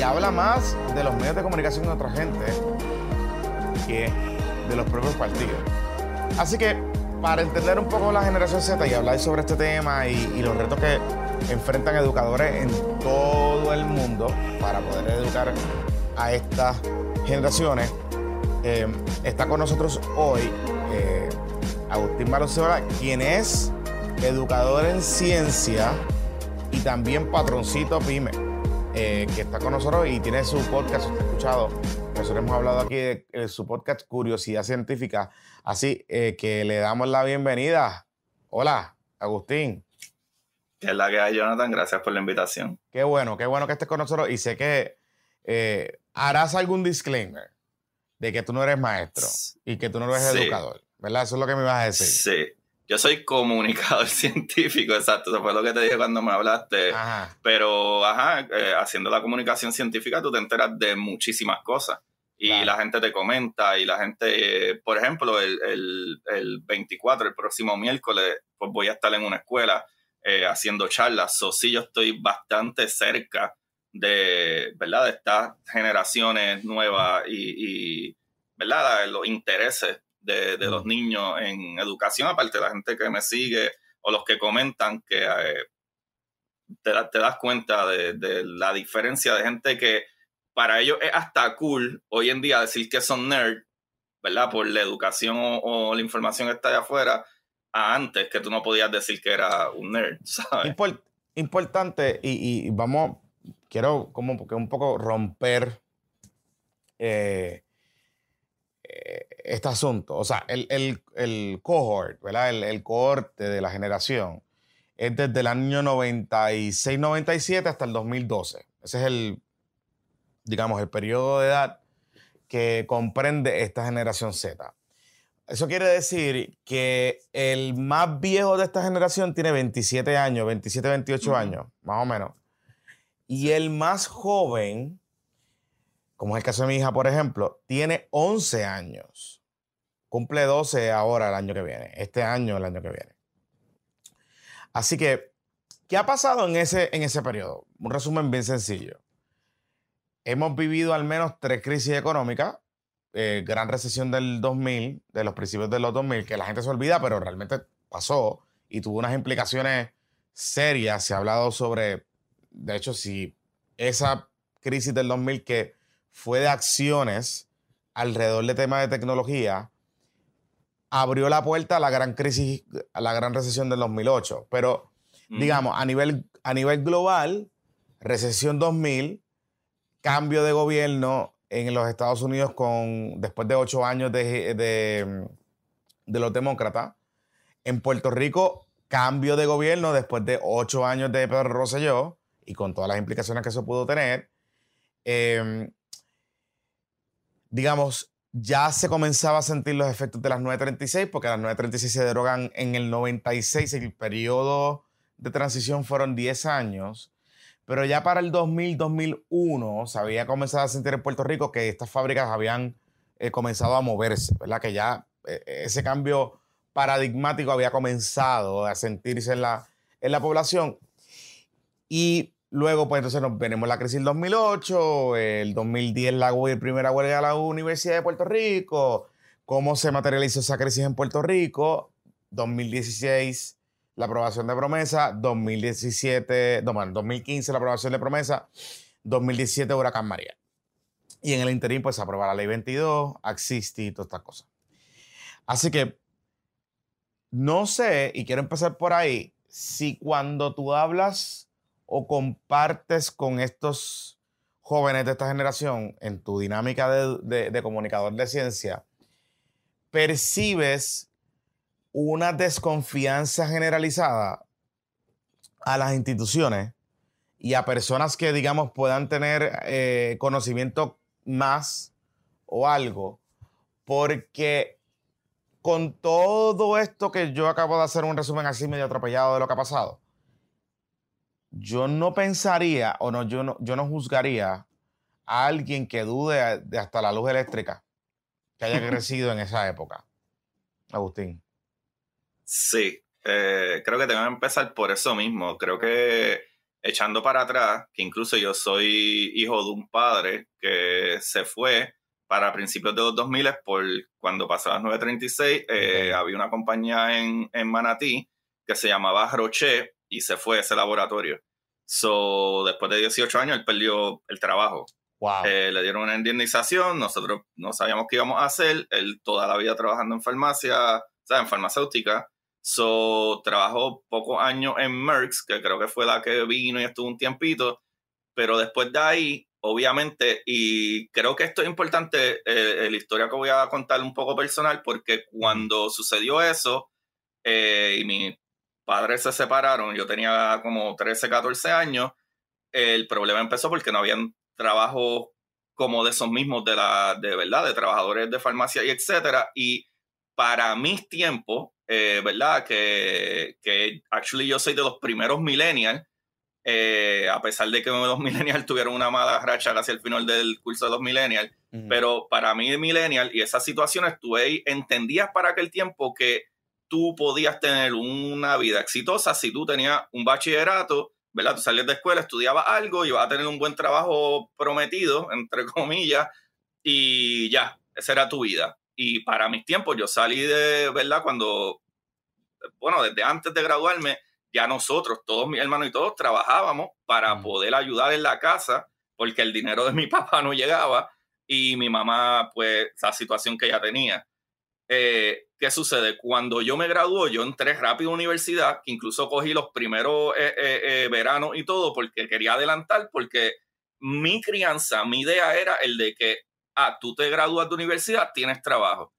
Y habla más de los medios de comunicación de otra gente que de los propios partidos. Así que para entender un poco la generación Z y hablar sobre este tema y, los retos que enfrentan educadores en todo el mundo para poder educar a estas generaciones, eh, está con nosotros hoy eh, Agustín Barosora, quien es educador en ciencia y también patroncito PYME, eh, que está con nosotros y tiene su podcast, usted ha escuchado, nosotros hemos hablado aquí de, su podcast Curiosidad Científica, así eh, que le damos la bienvenida. Hola, Agustín. ¿Qué es la que hay, Jonathan? Gracias por la invitación. Qué bueno, qué bueno que estés con nosotros y sé que eh, harás algún disclaimer de que tú no eres maestro y que tú no eres educador. ¿verdad? Eso es lo que me ibas a decir. Sí. Yo soy comunicador científico, exacto. Eso fue lo que te dije cuando me hablaste. Pero, ajá, eh, haciendo la comunicación científica tú te enteras de muchísimas cosas. Y la gente te comenta y la gente, por ejemplo, el, el, 24, el próximo miércoles, pues voy a estar en una escuela eh, haciendo charlas. O sí, yo estoy bastante cerca de, ¿verdad? De estas generaciones nuevas y, y ¿verdad? Los intereses de, los niños en educación, aparte de la gente que me sigue o los que comentan, que eh, te, te, das cuenta de, la diferencia de gente que para ellos es hasta cool hoy en día decir que son nerds, ¿verdad? Por la educación o, la información que está allá afuera, a antes que tú no podías decir que era un nerd, ¿sabes? importante, y, vamos, quiero como que un poco romper eh, este asunto. O sea, el, el, cohort, ¿verdad? El, cohorte de la generación es desde el año 96-97 hasta el 2012. Ese es el, digamos, el periodo de edad que comprende esta generación Z. Eso quiere decir que el más viejo de esta generación tiene 27 años, 27, 28 años, más o menos. Y el más joven como es el caso de mi hija, por ejemplo, tiene 11 años. Cumple 12 ahora el año que viene, este año el año que viene. Así que, ¿qué ha pasado en ese, en ese periodo? Un resumen bien sencillo. Hemos vivido al menos tres crisis económicas, eh, gran recesión del 2000, de los principios de los 2000, que la gente se olvida, pero realmente pasó y tuvo unas implicaciones serias. Se ha hablado sobre, de hecho, si esa crisis del 2000 que fue de acciones alrededor de temas de tecnología, abrió la puerta a la gran crisis, a la gran recesión del 2008. Pero, digamos, a nivel, a nivel global, recesión 2000, cambio de gobierno en los Estados Unidos con, después de ocho años de, de, de los demócratas. En Puerto Rico, cambio de gobierno después de ocho años de Pedro Rosselló y con todas las implicaciones que eso pudo tener. Eh, digamos, ya se comenzaba a sentir los efectos de las 936, porque las 936 se derogan en el 96, el periodo de transición fueron 10 años, pero ya para el 2000, 2001 se había comenzado a sentir en Puerto Rico que estas fábricas habían eh, comenzado a moverse. Que ya eh, ese cambio paradigmático había comenzado a sentirse en la, en la población. Y Luego, pues entonces nos venimos la crisis del 2008, el 2010 la primera huelga de la Universidad de Puerto Rico, cómo se materializó esa crisis en Puerto Rico, 2016 la aprobación de promesa, 2017, no, bueno, 2015 la aprobación de promesa, 2017 huracán María. Y en el interín pues se aprueba la ley 22, Axisti y todas estas cosas. Así que no sé, y quiero empezar por ahí, si cuando tú hablas o compartes con estos jóvenes de esta generación en tu dinámica de, comunicador de ciencia, percibes una desconfianza generalizada a las instituciones y a personas que, digamos, puedan tener eh, conocimiento más o algo, porque con todo esto que yo acabo de hacer un resumen así medio atropellado de lo que ha pasado, yo no pensaría o no, yo no, yo no juzgaría a alguien que dude de hasta la luz eléctrica que haya crecido en esa época. Agustín. Sí, eh, creo que tengo que empezar por eso mismo. Creo que echando para atrás, que incluso yo soy hijo de un padre que se fue para principios de los 2000 por cuando pasó las 9.36, eh, había una compañía en, en Manatí que se llamaba Roche y se fue a ese laboratorio. So, después de 18 años, él perdió el trabajo. Eh, le dieron una indemnización, nosotros no sabíamos qué íbamos a hacer. Él toda la vida trabajando en farmacia, o sea, en farmacéutica. So, trabajó pocos años en Merck, que creo que fue la que vino y estuvo un tiempito. Pero después de ahí, obviamente, y creo que esto es importante, eh, la historia que voy a contar un poco personal, porque cuando sucedió eso, eh, y mis padres se separaron, yo tenía como 13, 14 años, el problema empezó porque no habían trabajo como de esos mismos, de la, de verdad, de trabajadores de farmacia y etcétera. Y para mis tiempos, eh, ¿verdad? Que, que actually yo soy de los primeros millennials eh, a pesar de que los millennials tuvieron una mala racha hacia el final del curso de los millennials, pero para mí de millennial y esas situaciones tú entendías para aquel tiempo que tú podías tener una vida exitosa si tú tenías un bachillerato, ¿verdad? Tú salías de escuela, estudiabas algo, ibas a tener un buen trabajo prometido, entre comillas, y ya, esa era tu vida. Y para mis tiempos, yo salí de, ¿verdad? Cuando, bueno, desde antes de graduarme, ya nosotros, todos mis hermanos y todos, trabajábamos para poder ayudar en la casa, porque el dinero de mi papá no llegaba y mi mamá, pues, esa situación que ella tenía. Eh, ¿Qué sucede? Cuando yo me graduó, yo entré rápido a universidad, que incluso cogí los primeros eh, eh, veranos y todo, porque quería adelantar, porque mi crianza, mi idea era el de que, ah, tú te gradúas de universidad, tienes trabajo.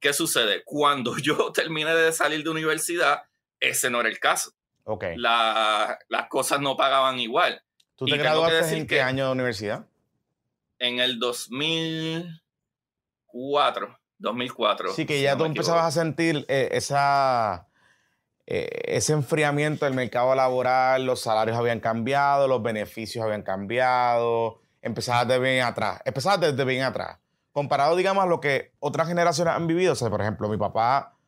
¿Qué sucede? Cuando yo terminé de salir de universidad, ese no era el caso. Okay. las cosas no pagaban igual. ¿Tú te graduaste en qué año de universidad? En el 2004. 2004. Sí, que ya tú empezabas a sentir eh, esa, eh, ese enfriamiento del mercado laboral, los salarios habían cambiado, los beneficios habían cambiado, empezabas de bien atrás, empezabas desde bien atrás. Comparado, digamos, a lo que otras generaciones han vivido. O sea, por ejemplo, mi papá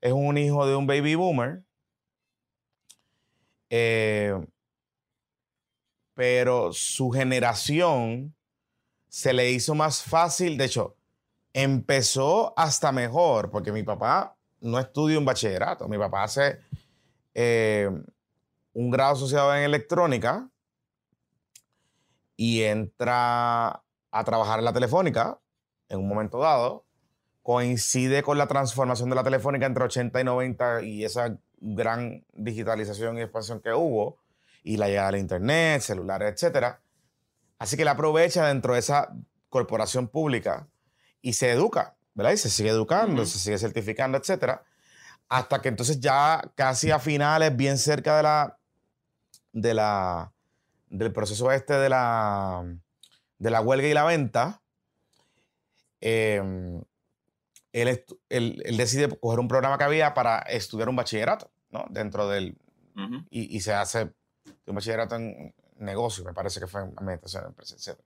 es un hijo de un baby boomer eh, pero su generación se le hizo más fácil, de hecho, empezó hasta mejor, porque mi papá no estudia un bachillerato, mi papá hace eh, un grado asociado en electrónica y entra a trabajar en la telefónica en un momento dado, coincide con la transformación de la telefónica entre 80 y 90 y esa gran digitalización y expansión que hubo y la llegada del internet, celulares, etc. Así que él aprovecha dentro de esa corporación pública y se educa, ¿verdad? Y se sigue educando, se sigue certificando, etc. Hasta que entonces ya casi a finales, bien cerca de la, de la, del proceso este de la, de la huelga y la venta, em, él, él, decide coger un programa que había para estudiar un bachillerato. Dentro del... y, se hace un bachillerato en negocio, me parece que fue en administración de empresas, etc.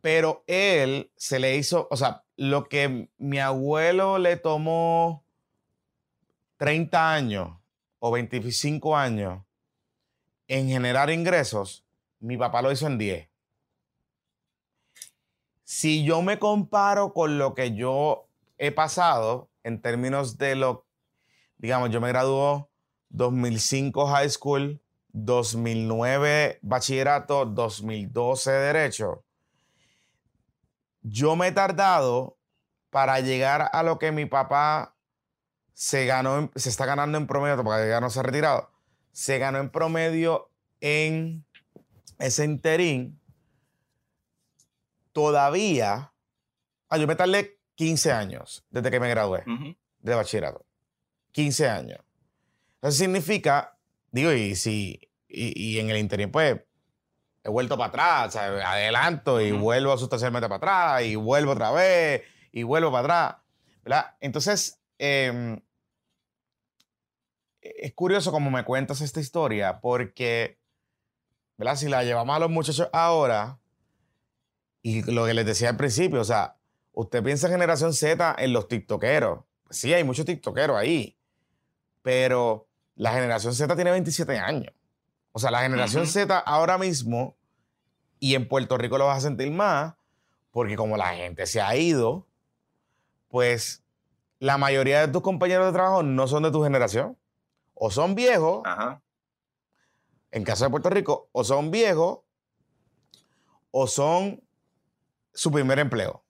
Pero él se le hizo, o sea, lo que mi abuelo le tomó 30 años o 25 años en generar ingresos, mi papá lo hizo en 10. Si yo me comparo con lo que yo he pasado en términos de lo digamos, yo me graduó 2005 high school, 2009 bachillerato, 2012 derecho. Yo me he tardado para llegar a lo que mi papá se ganó, se está ganando en promedio, porque ya no se ha retirado, se ganó en promedio en ese interín. Todavía, ah, yo me tardé 15 años desde que me gradué de bachillerato. 15 años. Eso significa, digo, y si, y, en el interín, pues, he vuelto para atrás, adelanto y vuelvo sustancialmente para atrás, y vuelvo otra vez, y vuelvo para atrás, ¿verdad? Entonces, em, es curioso como me cuentas esta historia, porque, ¿verdad? Si la llevamos a los muchachos ahora, y lo que les decía al principio, o sea, usted piensa en generación Z en los tiktokeros. Sí, hay muchos tiktokeros ahí, pero la generación Z tiene 27 años. O sea, la generación Z ahora mismo, y en Puerto Rico lo vas a sentir más, porque como la gente se ha ido, pues la mayoría de tus compañeros de trabajo no son de tu generación o son viejos, en caso de Puerto Rico, o son viejos, o son su primer empleo.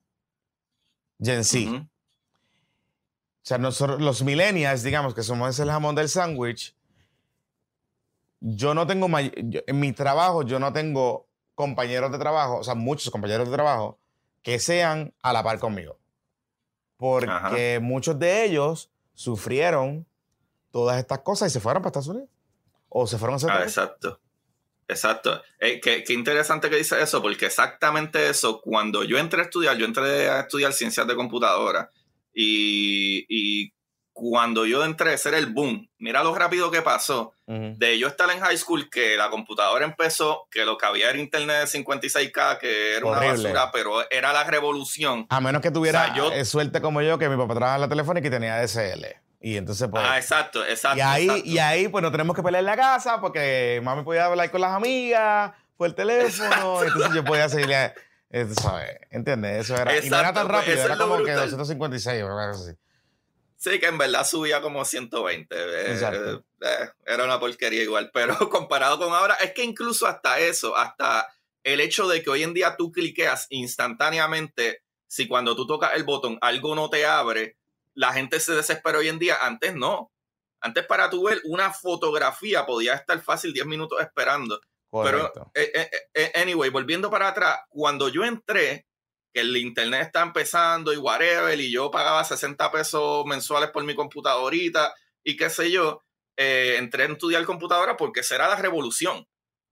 Gen Z. O sea, nosotros, los millennials, digamos, que somos el jamón del sándwich, yo no tengo, en mi trabajo, yo no tengo compañeros de trabajo, o sea, muchos compañeros de trabajo que sean a la par conmigo. Porque muchos de ellos sufrieron todas estas cosas y se fueron para Estados Unidos. O se fueron a hacer. Ah, exacto. Exacto. Eh, qué, interesante que dice eso, porque exactamente eso, cuando yo entré a estudiar, yo entré a estudiar ciencias de computadora y, cuando yo entré, ese era el boom. Mira lo rápido que pasó. De yo estar en high school, que la computadora empezó, que lo que había era internet de 56K, que era una basura, pero era la revolución. A menos que tuviera yo, eh, suerte como yo, que mi papá trabajaba en la telefónica y tenía DSL. Y entonces, pues. Ah, exacto, exacto. Y ahí, Y ahí pues, no tenemos que pelear en la casa porque mami podía hablar con las amigas por el teléfono. Entonces, yo podía seguirle. ¿Sabes? ¿Entiendes? Eso era. y no era tan pues, rápido, era como que 256 o algo así. Sí, que en verdad subía como 120. Eh, exacto. Eh, era una porquería igual. Pero comparado con ahora, es que incluso hasta eso, hasta el hecho de que hoy en día tú cliqueas instantáneamente, si cuando tú tocas el botón algo no te abre, la gente se desespera hoy en día. Antes no. Antes para tú ver una fotografía podía estar fácil 10 minutos esperando. Pero, eh, eh, eh, anyway, volviendo para atrás, cuando yo entré, que el internet está empezando y whatever, y yo pagaba 60 pesos mensuales por mi computadorita y qué sé yo, entré a estudiar computadora porque será la revolución.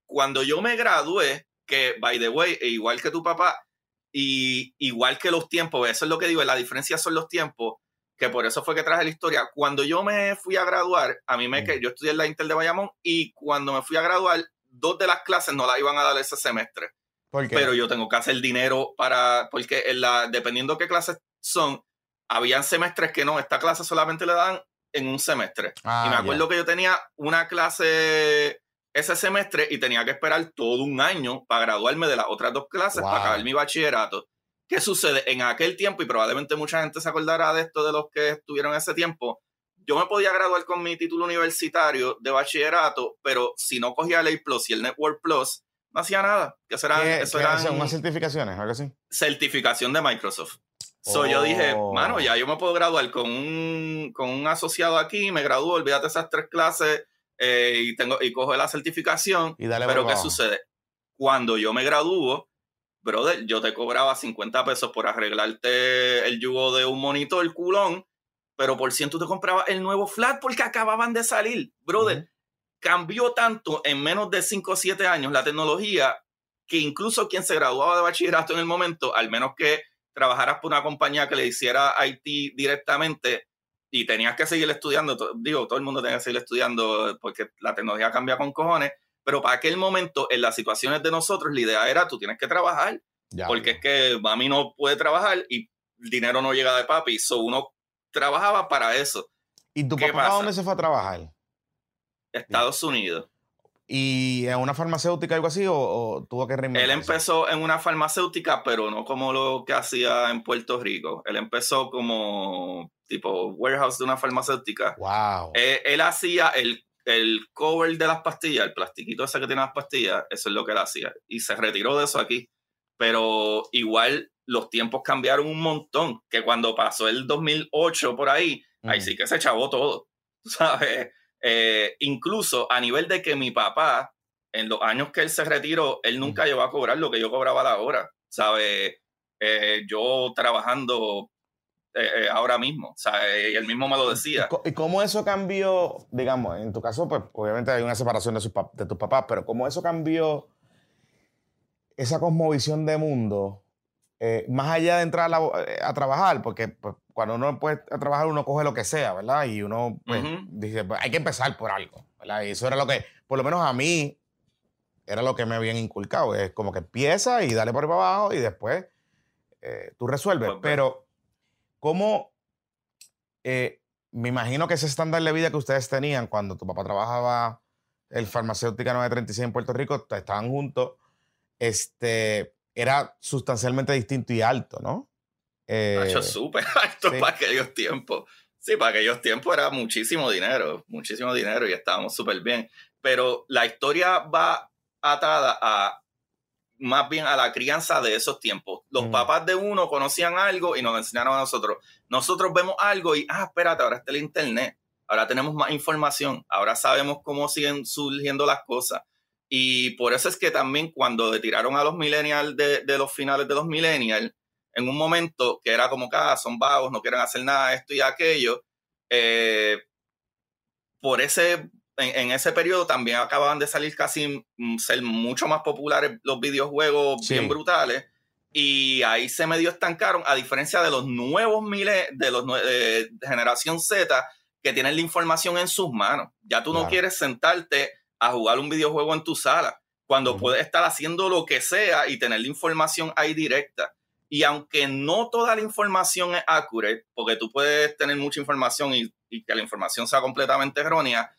Cuando yo me gradué, que by the way, e igual que tu papá, y igual que los tiempos, eso es lo que digo, la diferencia son los tiempos que por eso fue que traje la historia. Cuando yo me fui a graduar, a mí me que yo estudié en la Intel de Bayamón y cuando me fui a graduar, dos de las clases no las iban a dar ese semestre. Pero yo tengo que hacer dinero para, porque en la, dependiendo qué clases son, habían semestres que no, esta clase solamente le dan en un semestre. y me ah, acuerdo que yo tenía una clase ese semestre y tenía que esperar todo un año para graduarme de las otras dos clases para acabar mi bachillerato. ¿Qué sucede? En aquel tiempo, y probablemente mucha gente se acordará de esto de los que estuvieron ese tiempo, yo me podía graduar con mi título universitario de bachillerato, pero si no cogía el A Plus y el Network Plus, no hacía nada. ¿Qué serán? eso eran unas certificaciones, algo así. Certificación de Microsoft. So yo dije, oh. mano, ya yo me puedo graduar con un, con un asociado aquí, me gradúo, olvídate esas tres clases eh, y, tengo, y cojo la certificación. pero ¿qué sucede? Cuando yo me gradúo, brother, yo te cobraba 50 pesos por arreglarte el yugo de un monitor culón, pero por ciento te compraba el nuevo flat porque acababan de salir. Brother, cambió tanto en menos de 5 o 7 años la tecnología que incluso quien se graduaba de bachillerato en el momento, al menos que trabajaras por una compañía que le hiciera IT directamente y tenías que seguir estudiando, digo, todo el mundo tenía que seguir estudiando porque la tecnología cambia con cojones, pero para aquel momento, en las situaciones de nosotros, la idea era tú tienes que trabajar. porque es que mami no puede trabajar y el dinero no llega de papi. So uno trabajaba para eso. ¿Y tu papá dónde se fue a trabajar? Estados Unidos. ¿Y en una farmacéutica algo así o, tuvo que reinventarse? Él empezó en una farmacéutica, pero no como lo que hacía en Puerto Rico. Él empezó como tipo warehouse de una farmacéutica. Wow. Él, él hacía el el cover de las pastillas, el plastiquito ese que tiene las pastillas, eso es lo que él hacía. Y se retiró de eso aquí. Pero igual los tiempos cambiaron un montón, que cuando pasó el 2008 por ahí, ahí sí que se chavó todo, ¿sabes? Eh, incluso a nivel de que mi papá, en los años que él se retiró, él nunca llegó a cobrar lo que yo cobraba a la hora, ¿sabes? Eh, yo trabajando eh, ahora mismo, ¿sabes? Y él mismo me lo decía. ¿Y cómo eso cambió, digamos, en tu caso, pues obviamente hay una separación de, de tus papás, pero cómo eso cambió esa cosmovisión de mundo? Más allá de entrar a, trabajar, porque pues, cuando uno puede trabajar, uno coge lo que sea, ¿verdad? Y uno pues, dice, pues, hay que empezar por algo, ¿verdad? Y eso era lo que, por lo menos a mí, era lo que me habían inculcado. Es como que empieza y dale por ahí para abajo y después eh, tú resuelves. Pues, Pero, ¿cómo? Eh, me imagino que ese estándar de vida que ustedes tenían cuando tu papá trabajaba el farmacéutica 936 en Puerto Rico, estaban juntos, este, era sustancialmente distinto y alto, ¿no? Eh, hecho súper alto para aquellos tiempos. Sí, para aquellos tiempos era muchísimo dinero, muchísimo dinero y estábamos súper bien. Pero la historia va atada a más bien a la crianza de esos tiempos. Los papás de uno conocían algo y nos enseñaron a nosotros. Nosotros vemos algo y, ah, espérate, ahora está el internet, ahora tenemos más información, ahora sabemos cómo siguen surgiendo las cosas. Y por eso es que también cuando tiraron a los millennials de, de los finales de los millennials, en un momento que era como que ah, son vagos, no quieren hacer nada, esto y aquello. Eh, por ese, en, ese periodo también acababan de salir casi mm, ser mucho más populares los videojuegos bien brutales. Y ahí se medio estancaron, a diferencia de los nuevos miles, de los de generación Z, que tienen la información en sus manos. Ya tú no quieres sentarte a jugar un videojuego en tu sala, cuando puedes estar haciendo lo que sea y tener la información ahí directa. Y aunque no toda la información es accurate, porque tú puedes tener mucha información y, que la información sea completamente errónea,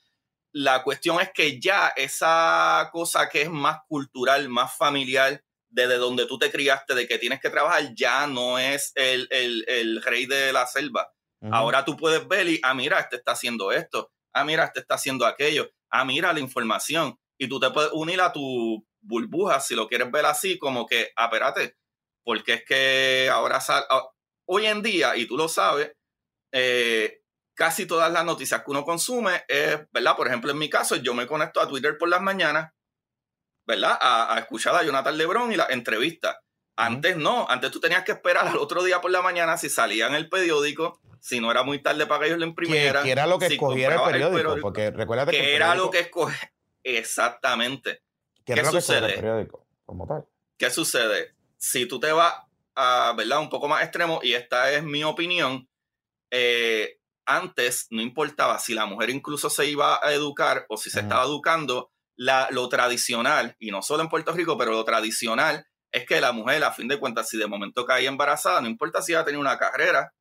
la cuestión es que ya esa cosa que es más cultural, más familiar, desde donde tú te criaste, de que tienes que trabajar, ya no es el, el, rey de la selva. Ahora tú puedes ver y, ah, mira, este está haciendo esto, ah, mira, este está haciendo aquello, ah, mira la información. Y tú te puedes unir a tu burbuja, si lo quieres ver así, como que, ah, espérate, porque es que ahora ah, hoy en día, y tú lo sabes, eh, casi todas las noticias que uno consume es, ¿verdad? Por ejemplo, en mi caso, yo me conecto a Twitter por las mañanas, ¿verdad? A, escuchar a Jonathan Lebron y la entrevista. Antes no, antes tú tenías que esperar al otro día por la mañana si salía en el periódico, si no era muy tarde para que ellos lo imprimieran. Que, era lo que escogiera el periódico, porque recuerda que, era lo que escoge. Exactamente. ¿Qué, era lo sucede? Que el periódico, como tal. ¿Qué sucede? si tú te vas a, ¿verdad? Un poco más extremo, y esta es mi opinión, eh, antes no importaba si la mujer incluso se iba a educar o si se estaba educando, la, lo tradicional, y no solo en Puerto Rico, pero lo tradicional es que la mujer, a fin de cuentas, si de momento caía embarazada, no importa si iba a tener una carrera,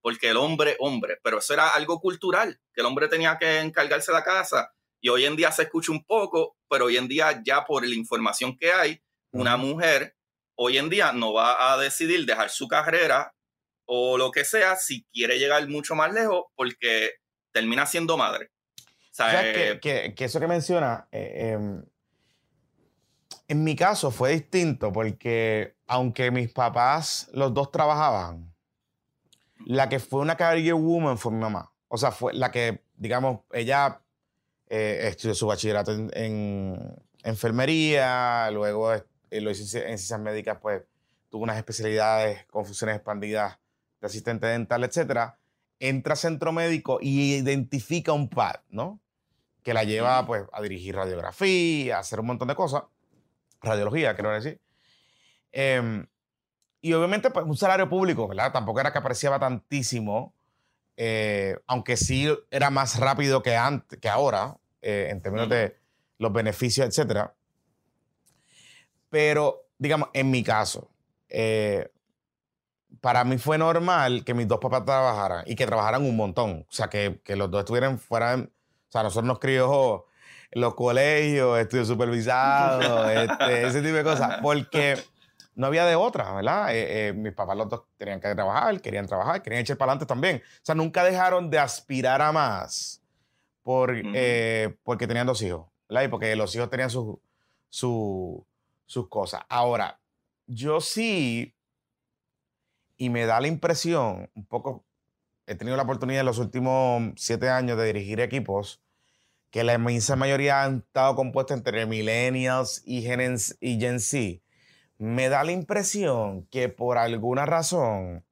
porque el hombre, hombre, pero eso era algo cultural, que el hombre tenía que encargarse de la casa, y hoy en día se escucha un poco, pero hoy en día ya por la información que hay, una mujer hoy en día no va a decidir dejar su carrera o lo que sea si quiere llegar mucho más lejos porque termina siendo madre. ¿Sabes que, eso que menciona, eh, em, en mi caso fue distinto porque aunque mis papás, los dos trabajaban, la que fue una career woman fue mi mamá. O sea, fue la que, digamos, ella eh, estudió su bachillerato en, enfermería, luego lo hice en ciencias médicas, pues tuvo unas especialidades con funciones expandidas de asistente dental, etcétera. Entra a centro médico y identifica un pad, ¿no? Que la lleva pues a dirigir radiografía, a hacer un montón de cosas. Radiología, quiero decir. Em, y obviamente, pues un salario público, ¿verdad? Tampoco era que apreciaba tantísimo, eh, aunque sí era más rápido que, antes, que ahora, eh, en términos de los beneficios, etcétera. Pero, digamos, en mi caso, eh, para mí fue normal que mis dos papás trabajaran y que trabajaran un montón. O sea, que, los dos estuvieran fuera. o sea, nosotros nos crió los colegios, estudios supervisados, este, ese tipo de cosas. Porque no había de otra, ¿verdad? Eh, eh, mis papás los dos tenían que trabajar, querían trabajar, querían echar para adelante también. O sea, nunca dejaron de aspirar a más por, porque tenían dos hijos, ¿verdad? Y porque los hijos tenían su, su, sus cosas. Ahora, yo sí, y me da la impresión, un poco he tenido la oportunidad en los últimos siete años de dirigir equipos que la inmensa mayoría han estado compuestos entre millennials y Gen, y Gen Z, me da la impresión que por alguna razón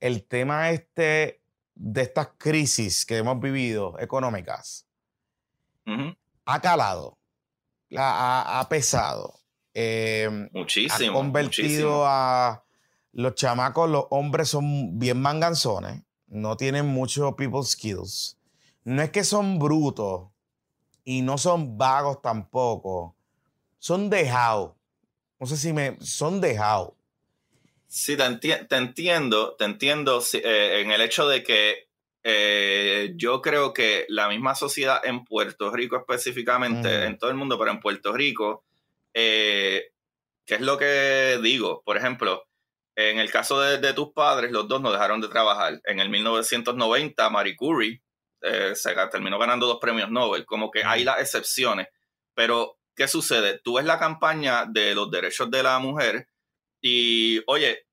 el tema este de estas crisis que hemos vivido económicas ha calado, ha, pesado. Eh, muchísimo. Ha convertido a los chamacos, los hombres son bien manganzones, no tienen mucho people skills. No es que son brutos y no son vagos tampoco. Son dejados. No sé si me. Son dejados. Sí, te, entiendo, te entiendo eh, en el hecho de que eh, yo creo que la misma sociedad en Puerto Rico específicamente, en todo el mundo, pero en Puerto Rico, eh, ¿qué es lo que digo? Por ejemplo, en el caso de, tus padres, los dos no dejaron de trabajar. En el 1990, Marie Curie se terminó ganando dos premios Nobel, como que hay las excepciones, pero ¿qué sucede? Tú ves la campaña de los derechos de la mujer y, oye,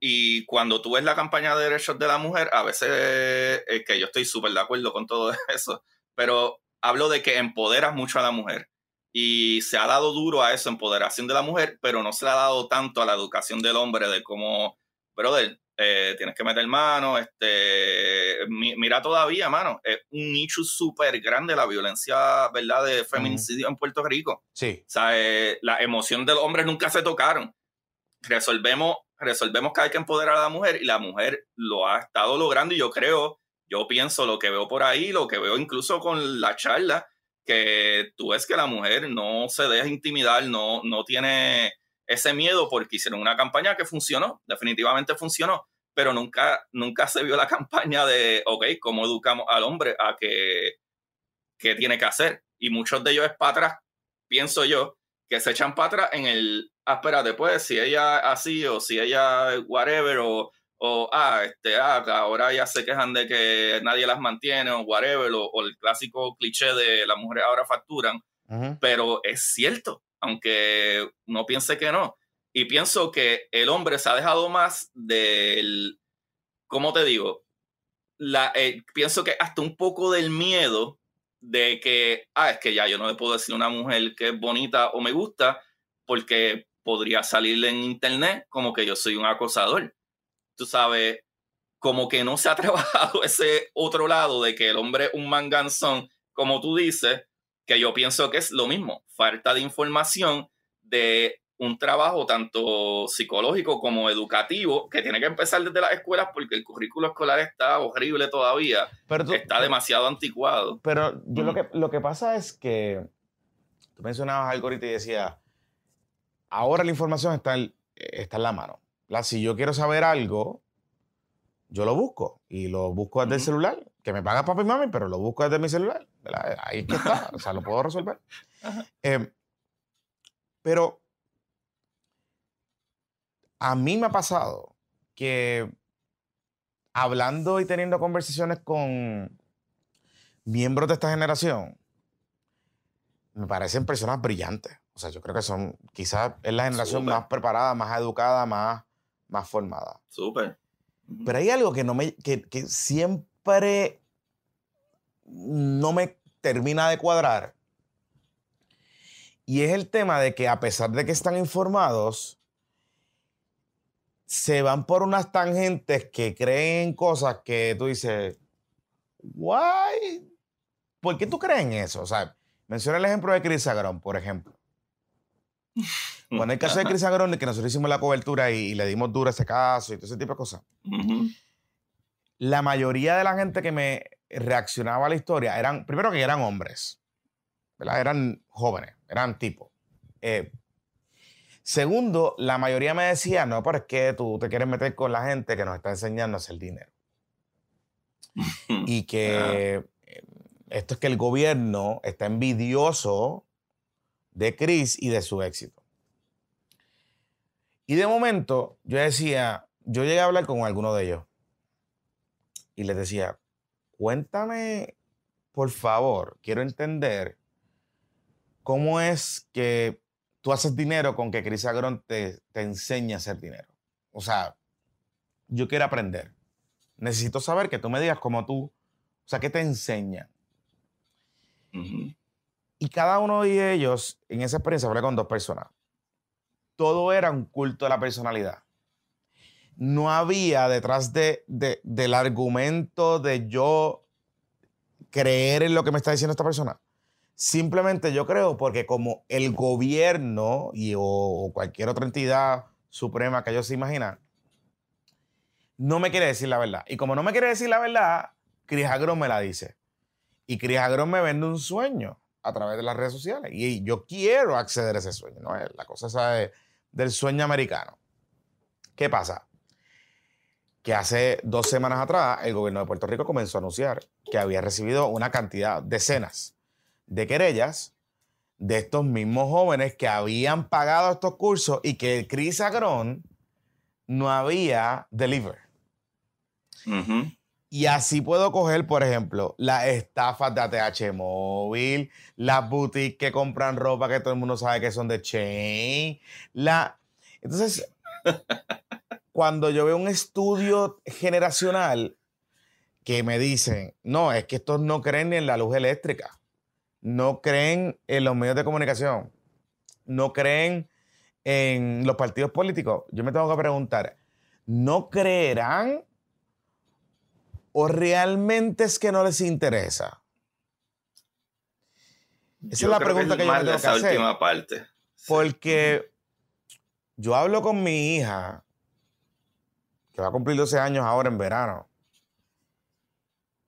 y cuando tú ves la campaña de derechos de la mujer, a veces, es que yo estoy súper de acuerdo con todo eso, pero hablo de que empoderas mucho a la mujer. Y se ha dado duro a eso, empoderación de la mujer, pero no se le ha dado tanto a la educación del hombre, de cómo, brother, eh, tienes que meter mano, este, mira todavía, mano, es un nicho súper grande la violencia, ¿verdad?, de feminicidio en Puerto Rico. Sí. O sea, eh, la emoción de los hombres nunca se tocaron resolvemos, resolvemos que hay que empoderar a la mujer y la mujer lo ha estado logrando y yo creo, yo pienso lo que veo por ahí, lo que veo incluso con la charla, que tú ves que la mujer no se deja intimidar, no, no tiene ese miedo porque hicieron una campaña que funcionó, definitivamente funcionó, pero nunca, nunca se vio la campaña de, ok, ¿cómo educamos al hombre a que, que tiene que hacer? Y muchos de ellos es para atrás, pienso yo, que se echan para atrás en el, ah, espérate, pues, si ella así o si ella whatever o, o ah, este, ah, ahora ya se quejan de que nadie las mantiene o whatever, o, el clásico cliché de las mujeres ahora facturan, pero es cierto, aunque no piense que no. Y pienso que el hombre se ha dejado más del, ¿cómo te digo? La, eh, pienso que hasta un poco del miedo de que, ah, es que ya yo no le puedo decir a una mujer que es bonita o me gusta, porque podría salir en internet como que yo soy un acosador. Tú sabes, como que no se ha trabajado ese otro lado de que el hombre es un manganzón, como tú dices, que yo pienso que es lo mismo, falta de información de un trabajo tanto psicológico como educativo que tiene que empezar desde las escuelas porque el currículo escolar está horrible todavía, pero está demasiado anticuado. Pero yo lo, que, lo que pasa es que tú mencionabas algo ahorita y decías, ahora la información está en, está en la mano. Si yo quiero saber algo, yo lo busco y lo busco desde el celular, que me paga papá y mami, pero lo busco desde mi celular. Ahí está, o sea, lo puedo resolver. Em, pero a mí me ha pasado que hablando y teniendo conversaciones con miembros de esta generación, me parecen personas brillantes. O sea, yo creo que son, quizás es la generación más preparada, más educada, más, más formada. Súper. Pero hay algo que, no me, que, que siempre no me termina de cuadrar. Y es el tema de que a pesar de que están informados, se van por unas tangentes que creen cosas que tú dices, ¿why? ¿Por qué tú crees en eso? O sea, menciona el ejemplo de Chris Agrón, por ejemplo. Bueno, el caso de Chris Agrone, que nosotros hicimos la cobertura y, le dimos duro a ese caso y todo ese tipo de cosas. La mayoría de la gente que me reaccionaba a la historia eran, primero que eran hombres, ¿verdad? Eran jóvenes, eran tipos. Eh, segundo, la mayoría me decía, no, pero es que tú te quieres meter con la gente que nos está enseñando a hacer dinero. y que eh, esto es que el gobierno está envidioso de Chris y de su éxito. Y de momento yo decía, yo llegué a hablar con alguno de ellos y les decía, cuéntame, por favor, quiero entender cómo es que tú haces dinero con que Chris Agron te, te enseña a hacer dinero. O sea, yo quiero aprender. necesito saber que tú me digas como tú, o sea, ¿qué te enseñan? Y cada uno de ellos, en esa experiencia, hablé con dos personas. Todo era un culto de la personalidad. No había detrás de, del argumento de yo creer en lo que me está diciendo esta persona. Simplemente yo creo porque como el gobierno y, o, cualquier otra entidad suprema que ellos se imaginan, no me quiere decir la verdad. Y como no me quiere decir la verdad, Chris me la dice. Y Chris me vende un sueño a través de las redes sociales. Y yo quiero acceder a ese sueño, ¿no? La cosa esa del sueño americano. ¿Qué pasa? Que hace dos semanas atrás el gobierno de Puerto Rico comenzó a anunciar que había recibido una cantidad, decenas de querellas de estos mismos jóvenes que habían pagado estos cursos y que Chris Agrón no había deliver. Y así puedo coger, por ejemplo, las estafas de ATH móvil, las boutiques que compran ropa que todo el mundo sabe que son de chain. La... Entonces, cuando yo veo un estudio generacional que me dicen, no, es que estos no creen ni en la luz eléctrica, no creen en los medios de comunicación, no creen en los partidos políticos, yo me tengo que preguntar, ¿no creerán o realmente es que no les interesa? Esa es la pregunta que, yo me tengo que hacer. última parte. Porque yo hablo con mi hija, que va a cumplir 12 años ahora en verano.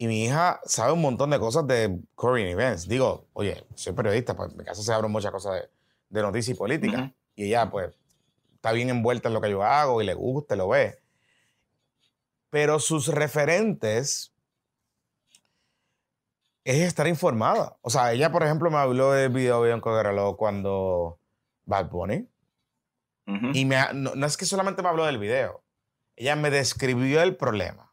Y mi hija sabe un montón de cosas de current events. Digo, oye, soy periodista, pues en mi casa se abren muchas cosas de, de noticias y política. Y ella, pues, está bien envuelta en lo que yo hago y le gusta, lo ve pero sus referentes es estar informada. O sea, ella, por ejemplo, me habló del video de Bianco Guerrero cuando Bad Bunny. Y me, no, es que solamente me habló del video, ella me describió el problema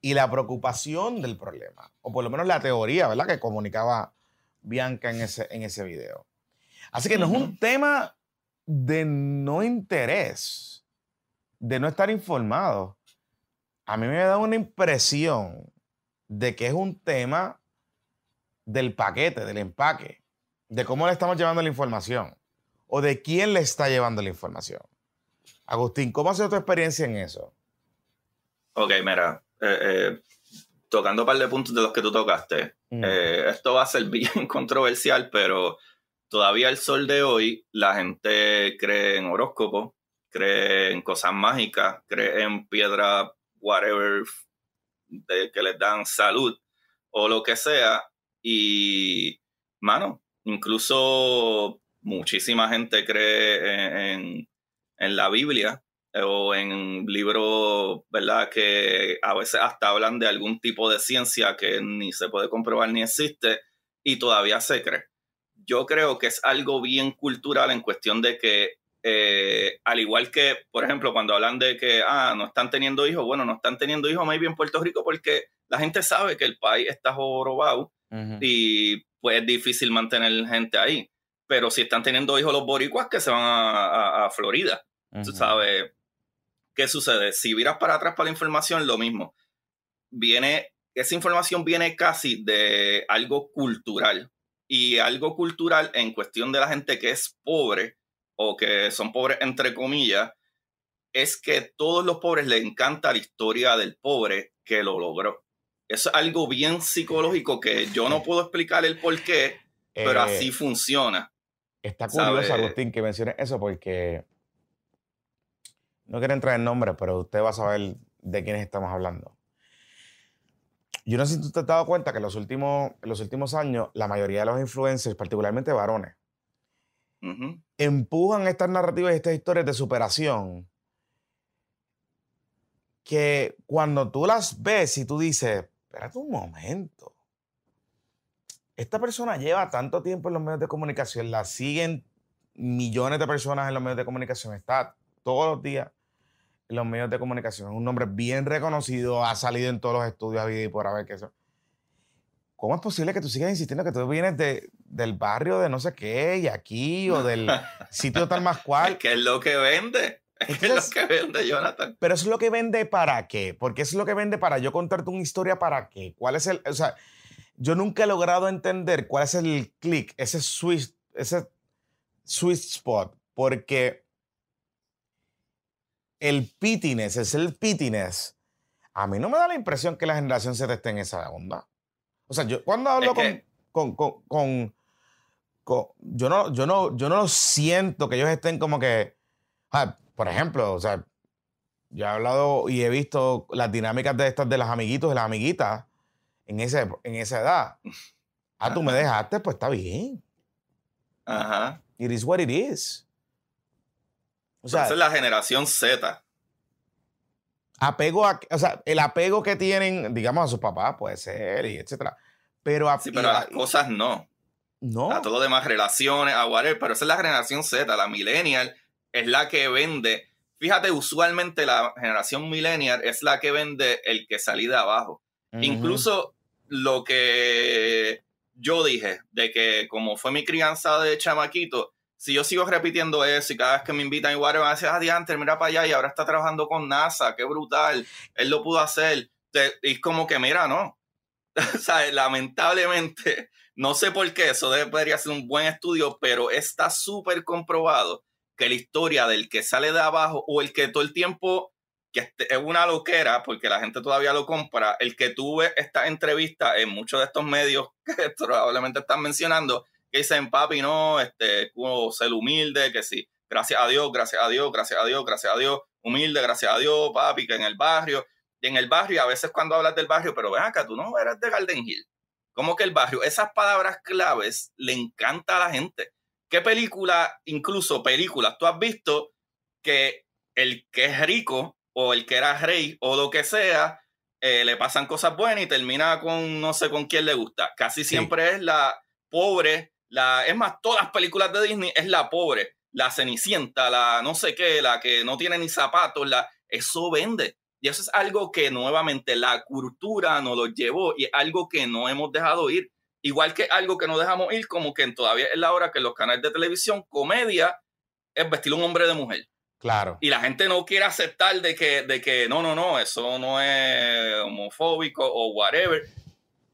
y la preocupación del problema, o por lo menos la teoría, ¿verdad? Que comunicaba Bianca en ese, en ese video. Así que no es un tema de no interés, de no estar informado a mí me da una impresión de que es un tema del paquete, del empaque, de cómo le estamos llevando la información o de quién le está llevando la información. Agustín, ¿cómo ha sido tu experiencia en eso? Ok, mira, eh, eh, tocando un par de puntos de los que tú tocaste, mm. eh, esto va a ser bien controversial, pero todavía el sol de hoy la gente cree en horóscopo, cree en cosas mágicas, cree en piedra whatever de, que les dan salud o lo que sea. Y, mano, incluso muchísima gente cree en, en, la Biblia o en libros, ¿verdad? Que a veces hasta hablan de algún tipo de ciencia que ni se puede comprobar ni existe y todavía se cree. Yo creo que es algo bien cultural en cuestión de que eh, al igual que, por ejemplo, cuando hablan de que, ah, no están teniendo hijos, bueno, no están teniendo hijos maybe en Puerto Rico porque la gente sabe que el país está jorobado y pues es difícil mantener gente ahí. Pero si están teniendo hijos los boricuas que se van a, Florida, tú sabes, ¿qué sucede? Si miras para atrás para la información, lo mismo. Viene, esa información viene casi de algo cultural. Y algo cultural en cuestión de la gente que es pobre, o que son pobres entre comillas, es que todos los pobres les encanta la historia del pobre que lo logró. Es algo bien psicológico que yo no puedo explicar el por qué, pero así eh, funciona. Está curioso, Agustín, que menciones eso porque no quiero entrar en nombre, pero usted va a saber de quiénes estamos hablando. Yo no sé si usted te ha dado cuenta que en los últimos, en los últimos años la mayoría de los influencers, particularmente varones, empujan estas narrativas y estas historias de superación que cuando tú las ves y tú dices, espérate un momento, esta persona lleva tanto tiempo en los medios de comunicación, la siguen millones de personas en los medios de comunicación, está todos los días en los medios de comunicación, es un nombre bien reconocido, ha salido en todos los estudios y por haber que eso. ¿Cómo es posible que tú sigas insistiendo que tú vienes de, del barrio de no sé qué y aquí o del sitio tal más cual? que es lo que vende. Es, lo que vende Jonathan. Pero es lo que vende para qué? Porque es lo que vende para yo contarte una historia para qué. ¿Cuál es el, o sea, yo nunca he logrado entender cuál es el click, ese sweet, ese sweet spot, porque el pittiness, es el pittiness. A mí no me da la impresión que la generación Z esté en esa onda. O sea, yo cuando hablo con, con, yo no, yo no, yo no siento que ellos estén como que, ah, por ejemplo, o sea, yo he hablado y he visto las dinámicas de estas de las amiguitos y las amiguitas en, ese, en esa edad. Ah, tú me dejaste, pues está bien. Ajá. It is what it is. O sea, Esa es la generación Z. Apego a, o sea, el apego que tienen, digamos, a sus papás puede ser, y etcétera. Pero a, sí, pero las cosas no. No. A todo lo demás, relaciones, a whatever. Pero esa es la generación Z, la millennial, es la que vende. Fíjate, usualmente la generación millennial es la que vende el que salí de abajo. Incluso lo que yo dije, de que como fue mi crianza de chamaquito, si yo sigo repitiendo eso y cada vez que me invitan igual me van a decir, adiante, mira para allá y ahora está trabajando con NASA, qué brutal, él lo pudo hacer. Y es como que, mira, no. o lamentablemente, no sé por qué, eso debería ser un buen estudio, pero está súper comprobado que la historia del que sale de abajo o el que todo el tiempo, que este, es una loquera, porque la gente todavía lo compra, el que tuve esta entrevista en muchos de estos medios que probablemente están mencionando, que dicen, papi, no, este, como ser humilde, que sí, gracias a Dios, gracias a Dios, gracias a Dios, gracias a Dios, humilde, gracias a Dios, papi, que en el barrio, y en el barrio, a veces cuando hablas del barrio, pero ven acá, tú no eres de Garden Hill. ¿Cómo que el barrio? Esas palabras claves le encanta a la gente. ¿Qué película, incluso películas, tú has visto que el que es rico o el que era rey o lo que sea, eh, le pasan cosas buenas y termina con no sé con quién le gusta? Casi siempre es la pobre la, es más, todas las películas de Disney es la pobre, la cenicienta, la no sé qué, la que no tiene ni zapatos, la, eso vende. Y eso es algo que nuevamente la cultura nos lo llevó y es algo que no hemos dejado ir. Igual que algo que no dejamos ir, como que todavía es la hora que los canales de televisión, comedia, es vestir un hombre de mujer. Claro. Y la gente no quiere aceptar de que, de que no, no, no, eso no es homofóbico o whatever.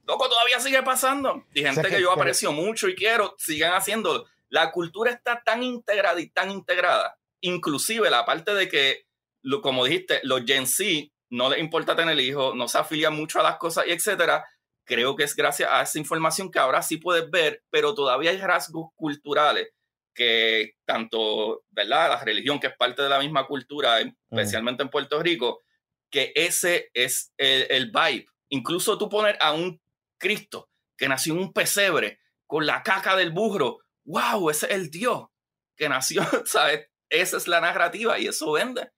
Loco, todavía sigue pasando. Y gente que, yo aprecio mucho y quiero, sigan haciéndolo. La cultura está tan integrada y tan integrada. Inclusive la parte de que, lo, como dijiste, los Gen Z no les importa tener hijos, no se afilian mucho a las cosas y etcétera. Creo que es gracias a esa información que ahora sí puedes ver, pero todavía hay rasgos culturales que tanto, ¿verdad? La religión, que es parte de la misma cultura, especialmente en Puerto Rico, que ese es el, el vibe. Incluso tú poner a un Cristo, que nació en un pesebre con la caca del burro. ¡Wow! Ese es el Dios que nació, ¿sabes? Esa es la narrativa y eso vende.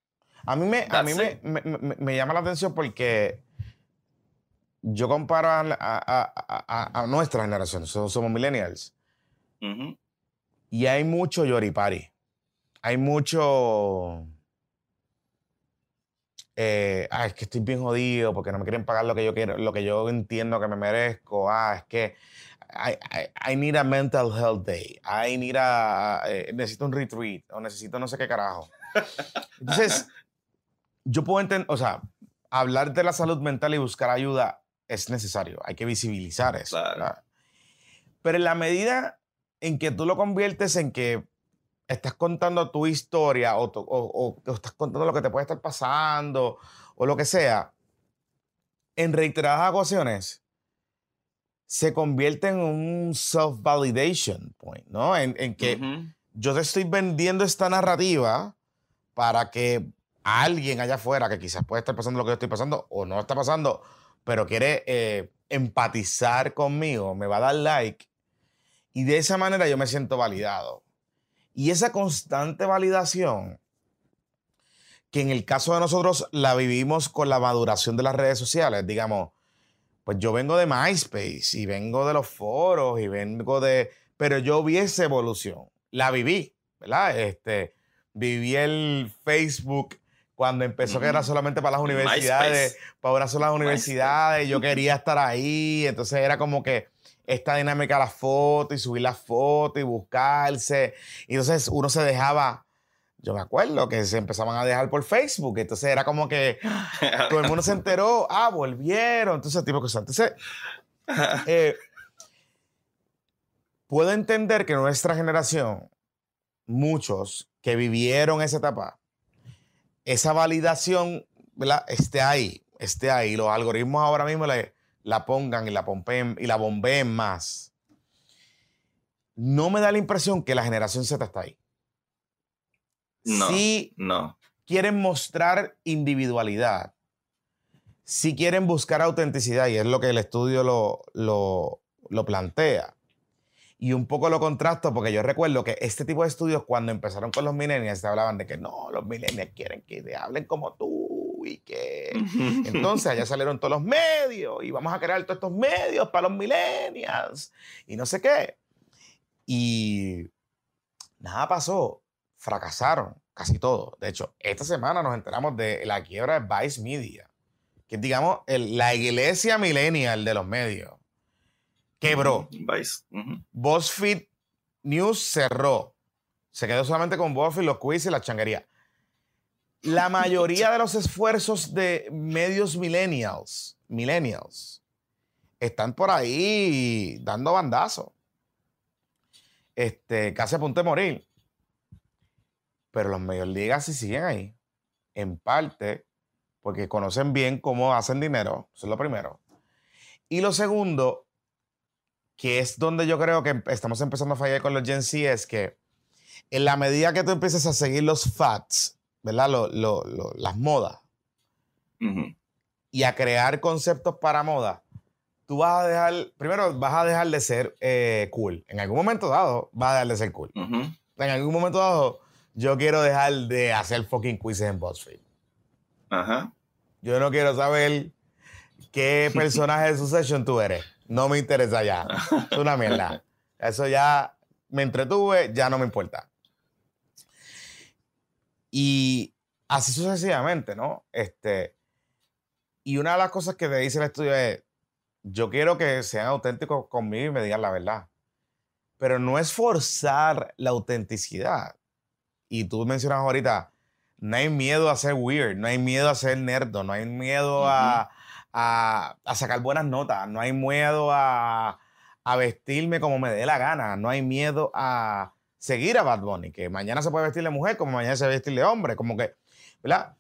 A mí me, a mí me, llama la atención porque yo comparo a, nuestra generación, somos, millennials, y hay mucho yoripari. Hay mucho eh, ah, es que estoy bien jodido porque no me quieren pagar lo que yo quiero, lo que yo entiendo que me merezco, ah, es que I, need a mental health day, I need a, eh, necesito un retreat o necesito no sé qué carajo. Entonces, yo puedo entender, o sea, hablar de la salud mental y buscar ayuda es necesario, hay que visibilizar eso. Pero en la medida en que tú lo conviertes en que estás contando tu historia o, estás contando lo que te puede estar pasando o lo que sea, en reiteradas ocasiones se convierte en un self-validation point, ¿no? En, que yo te estoy vendiendo esta narrativa para que alguien allá afuera que quizás puede estar pasando lo que yo estoy pasando o no está pasando, pero quiere eh, empatizar conmigo, me va a dar like y de esa manera yo me siento validado. Y esa constante validación, que en el caso de nosotros la vivimos con la maduración de las redes sociales, digamos, pues yo vengo de MySpace y vengo de los foros y vengo de... Pero yo vi esa evolución, la viví, ¿verdad? Este, viví el Facebook cuando empezó que era solamente para las universidades, para una sola universidades, yo quería estar ahí, entonces era como que esta dinámica de las fotos y subir las fotos y buscarse. Y entonces uno se dejaba yo me acuerdo que se empezaban a dejar por Facebook. Entonces era como que todo el mundo se enteró. Ah, volvieron. Entonces, tipo cosas. Entonces, eh, puedo entender que nuestra generación, muchos que vivieron esa etapa, esa validación, ¿verdad? Esté ahí, esté ahí. Los algoritmos ahora mismo la pongan y la pompen y la bombeen más. No me da la impresión que la generación Z está ahí. No, si no. quieren mostrar individualidad, si quieren buscar autenticidad, y es lo que el estudio lo, lo, plantea. Y un poco lo contrasto porque yo recuerdo que este tipo de estudios cuando empezaron con los millennials se hablaban de que no, los millennials quieren que te hablen como tú que entonces allá salieron todos los medios y vamos a crear todos estos medios para los millennials y no sé qué. Y nada pasó fracasaron casi todos. De hecho, esta semana nos enteramos de la quiebra de Vice Media, que es, digamos, la iglesia millennial de los medios. Quebró. Vice. BuzzFeed News cerró. Se quedó solamente con BuzzFeed, los quiz y la changuería. La mayoría de los esfuerzos de medios millennials, millennials, están por ahí dando bandazo. Este, casi a punto de morir. Pero los Major Leagues sí siguen ahí. En parte porque conocen bien cómo hacen dinero. Eso es lo primero. Y lo segundo, que es donde yo creo que estamos empezando a fallar con los Gen Z, es que en la medida que tú empieces a seguir los facts, ¿verdad? las modas, y a crear conceptos para moda, tú vas a dejar, primero vas a dejar de ser eh, cool. En algún momento dado, vas a dejar de ser cool. En algún momento dado, yo quiero dejar de hacer fucking quizzes en BuzzFeed. Ajá. Yo no quiero saber qué personaje de Succession tú eres. No me interesa ya. Es una mierda. Eso ya me entretuve, ya no me importa. Y así sucesivamente, ¿no? Este, y una de las cosas que te dice el estudio es, yo quiero que sean auténticos conmigo y me digan la verdad. Pero no es forzar la autenticidad y tú mencionas ahorita, no hay miedo a ser weird, no hay miedo a ser nerdo, no hay miedo a, sacar buenas notas, no hay miedo a, vestirme como me dé la gana, no hay miedo a seguir a Bad Bunny, que mañana se puede vestir de mujer como mañana se puede vestir de hombre, como que, ¿verdad?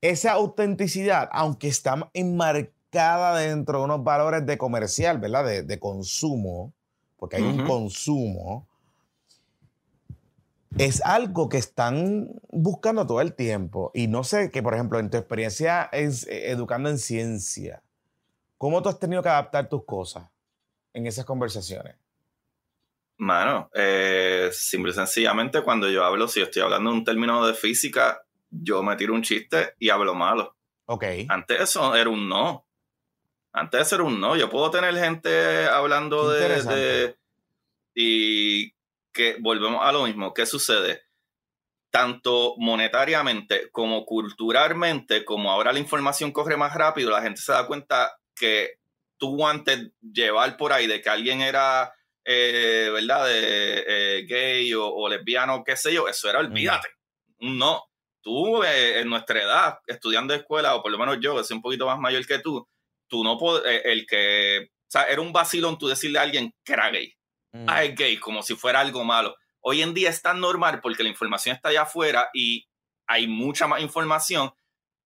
Esa autenticidad, aunque está enmarcada dentro de unos valores de comercial, ¿verdad? De, de consumo, porque hay un consumo, es algo que están buscando todo el tiempo. Y no sé, que por ejemplo, en tu experiencia es, eh, educando en ciencia, ¿cómo tú has tenido que adaptar tus cosas en esas conversaciones? Mano, eh, simple y sencillamente cuando yo hablo, si estoy hablando un término de física, yo me tiro un chiste y hablo malo. Ok. Antes eso era un no. Antes eso era un no. Yo puedo tener gente hablando de, de, Y que volvemos a lo mismo. ¿Qué sucede? Tanto monetariamente como culturalmente, como ahora la información corre más rápido, la gente se da cuenta que tú antes llevar por ahí de que alguien era, eh, ¿verdad?, de, eh, gay o, lesbiano, qué sé yo, eso era olvídate. No. Tú eh, en nuestra edad, estudiando de escuela, o por lo menos yo, que soy un poquito más mayor que tú, tú no puedes, el que, o sea, era un vacilón tú decirle a alguien que era gay mm. ah, es gay, como si fuera algo malo. Hoy en día es tan normal porque la información está allá afuera y hay mucha más información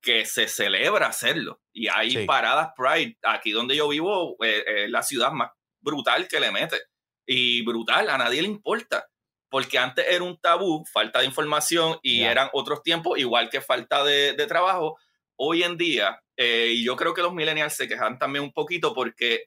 que se celebra hacerlo. Y hay paradas Pride. Aquí donde yo vivo eh, es la ciudad más brutal que le mete. Y brutal, a nadie le importa. Porque antes era un tabú, falta de información y eran otros tiempos, igual que falta de, trabajo. Hoy en día, eh, y yo creo que los millennials se quejan también un poquito porque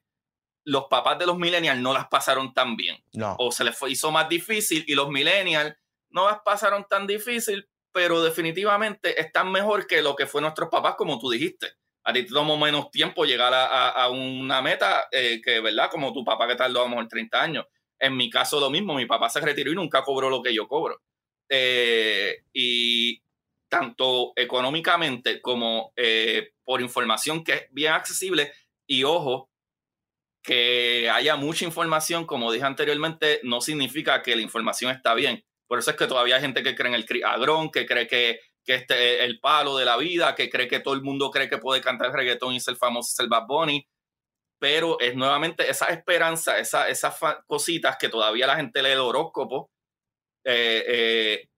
los papás de los millennials no las pasaron tan bien. O se les fue, hizo más difícil y los millennials no las pasaron tan difícil, pero definitivamente están mejor que lo que fue nuestros papás, como tú dijiste. A ti te tomó menos tiempo llegar a, una meta eh, que, ¿verdad? Como tu papá que tardó a lo mejor 30 años. En mi caso lo mismo, mi papá se retiró y nunca cobró lo que yo cobro. Eh, y tanto económicamente como eh, por información que es bien accesible, y ojo, que haya mucha información, como dije anteriormente, no significa que la información está bien. Por eso es que todavía hay gente que cree en el agrón, que cree que, que este el palo de la vida, que cree que todo el mundo cree que puede cantar reggaetón y ser famoso, ser Bad Bunny. Pero es nuevamente esa esperanza, esa, esas cositas que todavía la gente lee de horóscopo. Eh, eh,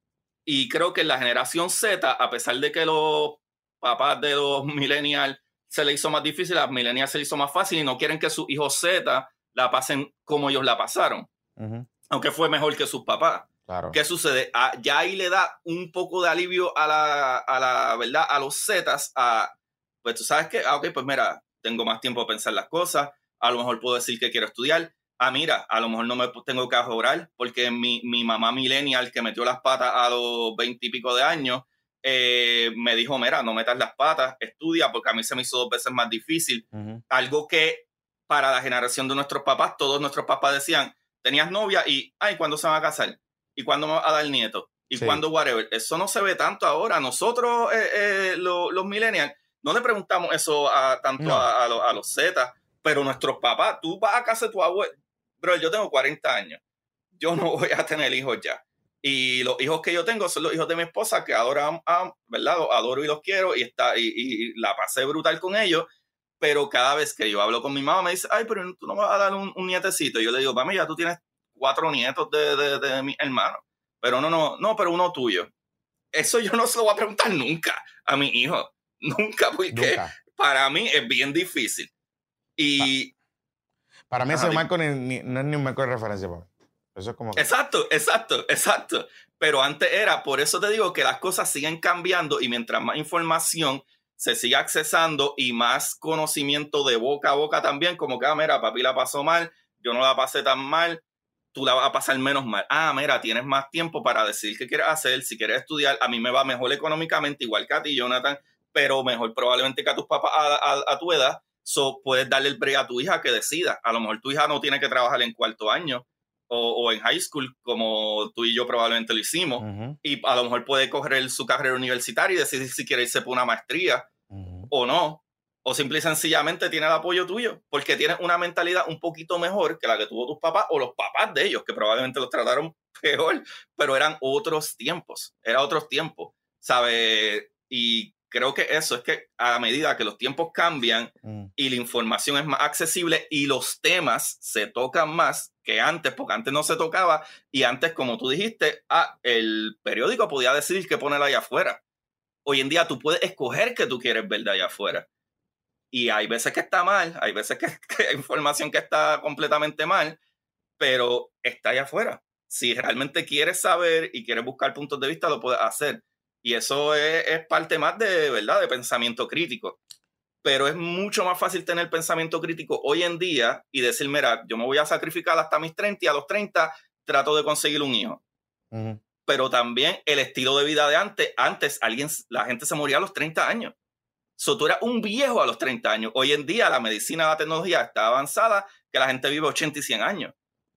y creo que en la generación Z, a pesar de que los papás de los millennials se le hizo más difícil, a los millennials se le hizo más fácil y no quieren que sus hijos Z la pasen como ellos la pasaron. Aunque fue mejor que sus papás. ¿Qué sucede? Ah, ya ahí le da un poco de alivio a la, a la verdad, a los Zetas, a, pues tú sabes que, ah, ok, pues mira, tengo más tiempo para pensar las cosas, a lo mejor puedo decir que quiero estudiar, ah, mira, a lo mejor no me tengo que ahorrar, porque mi, mi mamá millennial que metió las patas a los veintipico de años, eh, me dijo, mira, no metas las patas, estudia, porque a mí se me hizo dos veces más difícil. Algo que para la generación de nuestros papás, todos nuestros papás decían, tenías novia y, ay, ¿cuándo se van a casar? ¿Y cuándo me va a dar nieto? ¿Y cuándo whatever? Eso no se ve tanto ahora. Nosotros, eh, eh, los millennials, no le preguntamos eso a, tanto a, a, los Z, pero nuestros papás, tú vas a casa de tu abuelo. Bro, yo tengo 40 años. Yo no voy a tener hijos ya. Y los hijos que yo tengo son los hijos de mi esposa, que ahora, ¿verdad? adoro y los quiero y, está, y, la pasé brutal con ellos. Pero cada vez que yo hablo con mi mamá, me dice, ay, pero tú no me vas a dar un, nietecito. Y yo le digo, mami, ya tú tienes cuatro nietos de, de, de mi hermano. Pero no, no, no, pero uno tuyo. Eso yo no se lo voy a preguntar nunca a mi hijo. Nunca, porque para mí es bien difícil. Y. Para, mí ese marco no es ni un marco de referencia. Eso es como. Exacto, exacto, exacto. Pero antes era, por eso te digo que las cosas siguen cambiando y mientras más información se sigue accesando y más conocimiento de boca a boca también, como que, ah, mira, papi la pasó mal, yo no la pasé tan mal, tú la vas a pasar menos mal. Ah, mira, tienes más tiempo para decidir qué quieres hacer, si quieres estudiar, a mí me va mejor económicamente, igual que a ti, Jonathan, pero mejor probablemente que a tus papás a, tu edad. So, puedes darle el break a tu hija que decida. A lo mejor tu hija no tiene que trabajar en cuarto año o, en high school, como tú y yo probablemente lo hicimos, y a lo mejor puede coger su carrera universitaria y decidir si quiere irse por una maestría o no o simple y sencillamente tiene el apoyo tuyo, porque tienes una mentalidad un poquito mejor que la que tuvo tus papás o los papás de ellos, que probablemente los trataron peor, pero eran otros tiempos, era otros tiempos, ¿sabes? Y creo que eso es que a medida que los tiempos cambian mm. y la información es más accesible y los temas se tocan más que antes, porque antes no se tocaba y antes, como tú dijiste, ah, el periódico podía decidir qué poner allá afuera. Hoy en día tú puedes escoger qué tú quieres ver de allá afuera. Y hay veces que está mal, hay veces que, hay información que está completamente mal, pero está allá afuera. Si realmente quieres saber y quieres buscar puntos de vista, lo puedes hacer. Y eso es, es, parte más de, ¿verdad? De pensamiento crítico. Pero es mucho más fácil tener pensamiento crítico hoy en día y decir, mira, yo me voy a sacrificar hasta mis 30 y a los 30 trato de conseguir un hijo. Pero también el estilo de vida de antes, antes alguien, la gente se moría a los 30 años. So, tú eras un viejo a los 30 años. Hoy en día la medicina, la tecnología está avanzada, que la gente vive 80 y 100 años.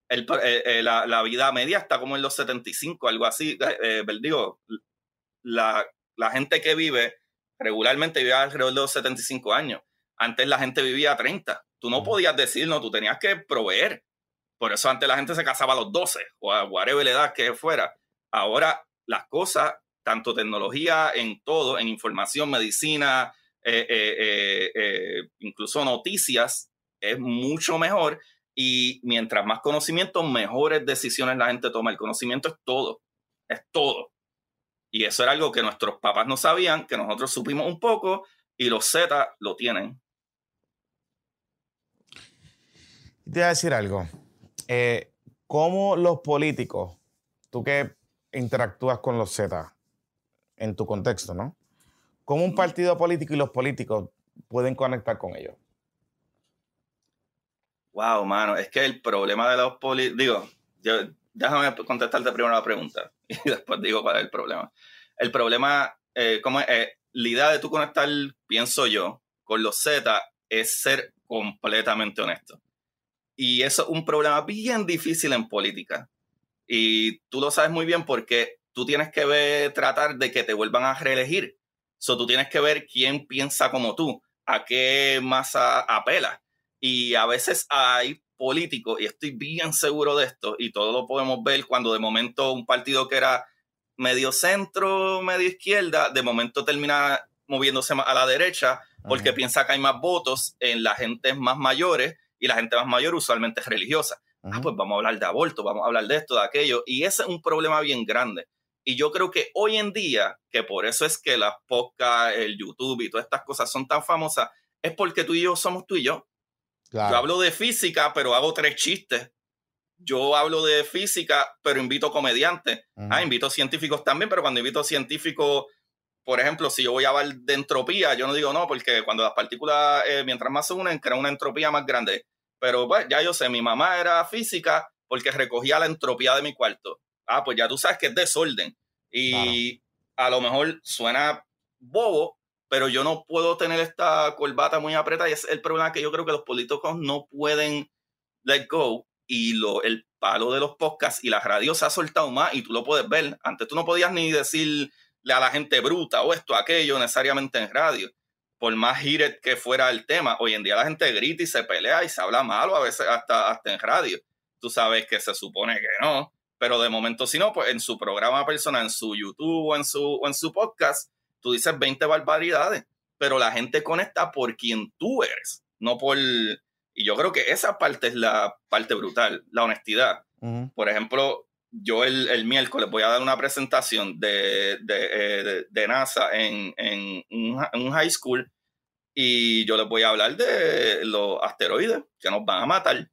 El, eh, eh, la, la, vida media está como en los 75, algo así. Eh, digo, la, la, gente que vive regularmente vive alrededor de los 75 años. Antes la gente vivía a 30. Tú no podías decir, no, tú tenías que proveer. Por eso antes la gente se casaba a los 12 o a whatever la edad que fuera. Ahora las cosas, tanto tecnología en todo, en información, medicina, eh, eh, eh, incluso noticias, es mucho mejor. Y mientras más conocimiento, mejores decisiones la gente toma. El conocimiento es todo, es todo. Y eso era algo que nuestros papás no sabían, que nosotros supimos un poco y los Z lo tienen. Te voy a decir algo. ¿Cómo los políticos, tú que interactúas con los Z en tu contexto, ¿no? ¿Cómo un partido político y los políticos pueden conectar con ellos? Wow, mano, es que el problema de los políticos, digo, yo, déjame contestarte primero la pregunta y después digo cuál es el problema. El problema, eh, como es, eh, la idea de tú conectar, pienso yo, con los Z es ser completamente honesto. Y eso es un problema bien difícil en política. Y tú lo sabes muy bien porque tú tienes que ver, tratar de que te vuelvan a reelegir. So, tú tienes que ver quién piensa como tú, a qué masa apela. Y a veces hay políticos, y estoy bien seguro de esto, y todo lo podemos ver cuando de momento un partido que era medio centro, medio izquierda, de momento termina moviéndose a la derecha porque piensa que hay más votos en la gente más mayores y la gente más mayor usualmente es religiosa. Ah, pues vamos a hablar de aborto, vamos a hablar de esto, de aquello. Y ese es un problema bien grande. Y yo creo que hoy en día, que por eso es que las podcasts, el YouTube y todas estas cosas son tan famosas, es porque tú y yo somos tú y yo. Yo hablo de física, pero hago tres chistes. Yo hablo de física, pero invito comediantes. Ah, invito científicos también, pero cuando invito científicos, por ejemplo, si yo voy a hablar de entropía, yo no digo no, porque cuando las partículas, eh, mientras más se unen, crean una entropía más grande. Pero pues ya yo sé, mi mamá era física porque recogía la entropía de mi cuarto. Ah, pues ya tú sabes que es desorden. Y a lo mejor suena bobo, pero yo no puedo tener esta corbata muy apretada y es el problema que yo creo que los políticos no pueden let go y lo, el palo de los podcasts y la radio se ha soltado más y tú lo puedes ver. Antes tú no podías ni decirle a la gente bruta o esto, aquello necesariamente en radio por más heated que fuera el tema, hoy en día la gente grita y se pelea y se habla malo a veces hasta, hasta en radio. Tú sabes que se supone que no, pero de momento si no, pues en su programa personal, en su YouTube o en su, o en su podcast, tú dices 20 barbaridades, pero la gente conecta por quien tú eres, no por... Y yo creo que esa parte es la parte brutal, la honestidad. Por ejemplo, yo el, el, miércoles voy a dar una presentación de, de, eh, NASA en, en, un, high school y yo les voy a hablar de los asteroides que nos van a matar.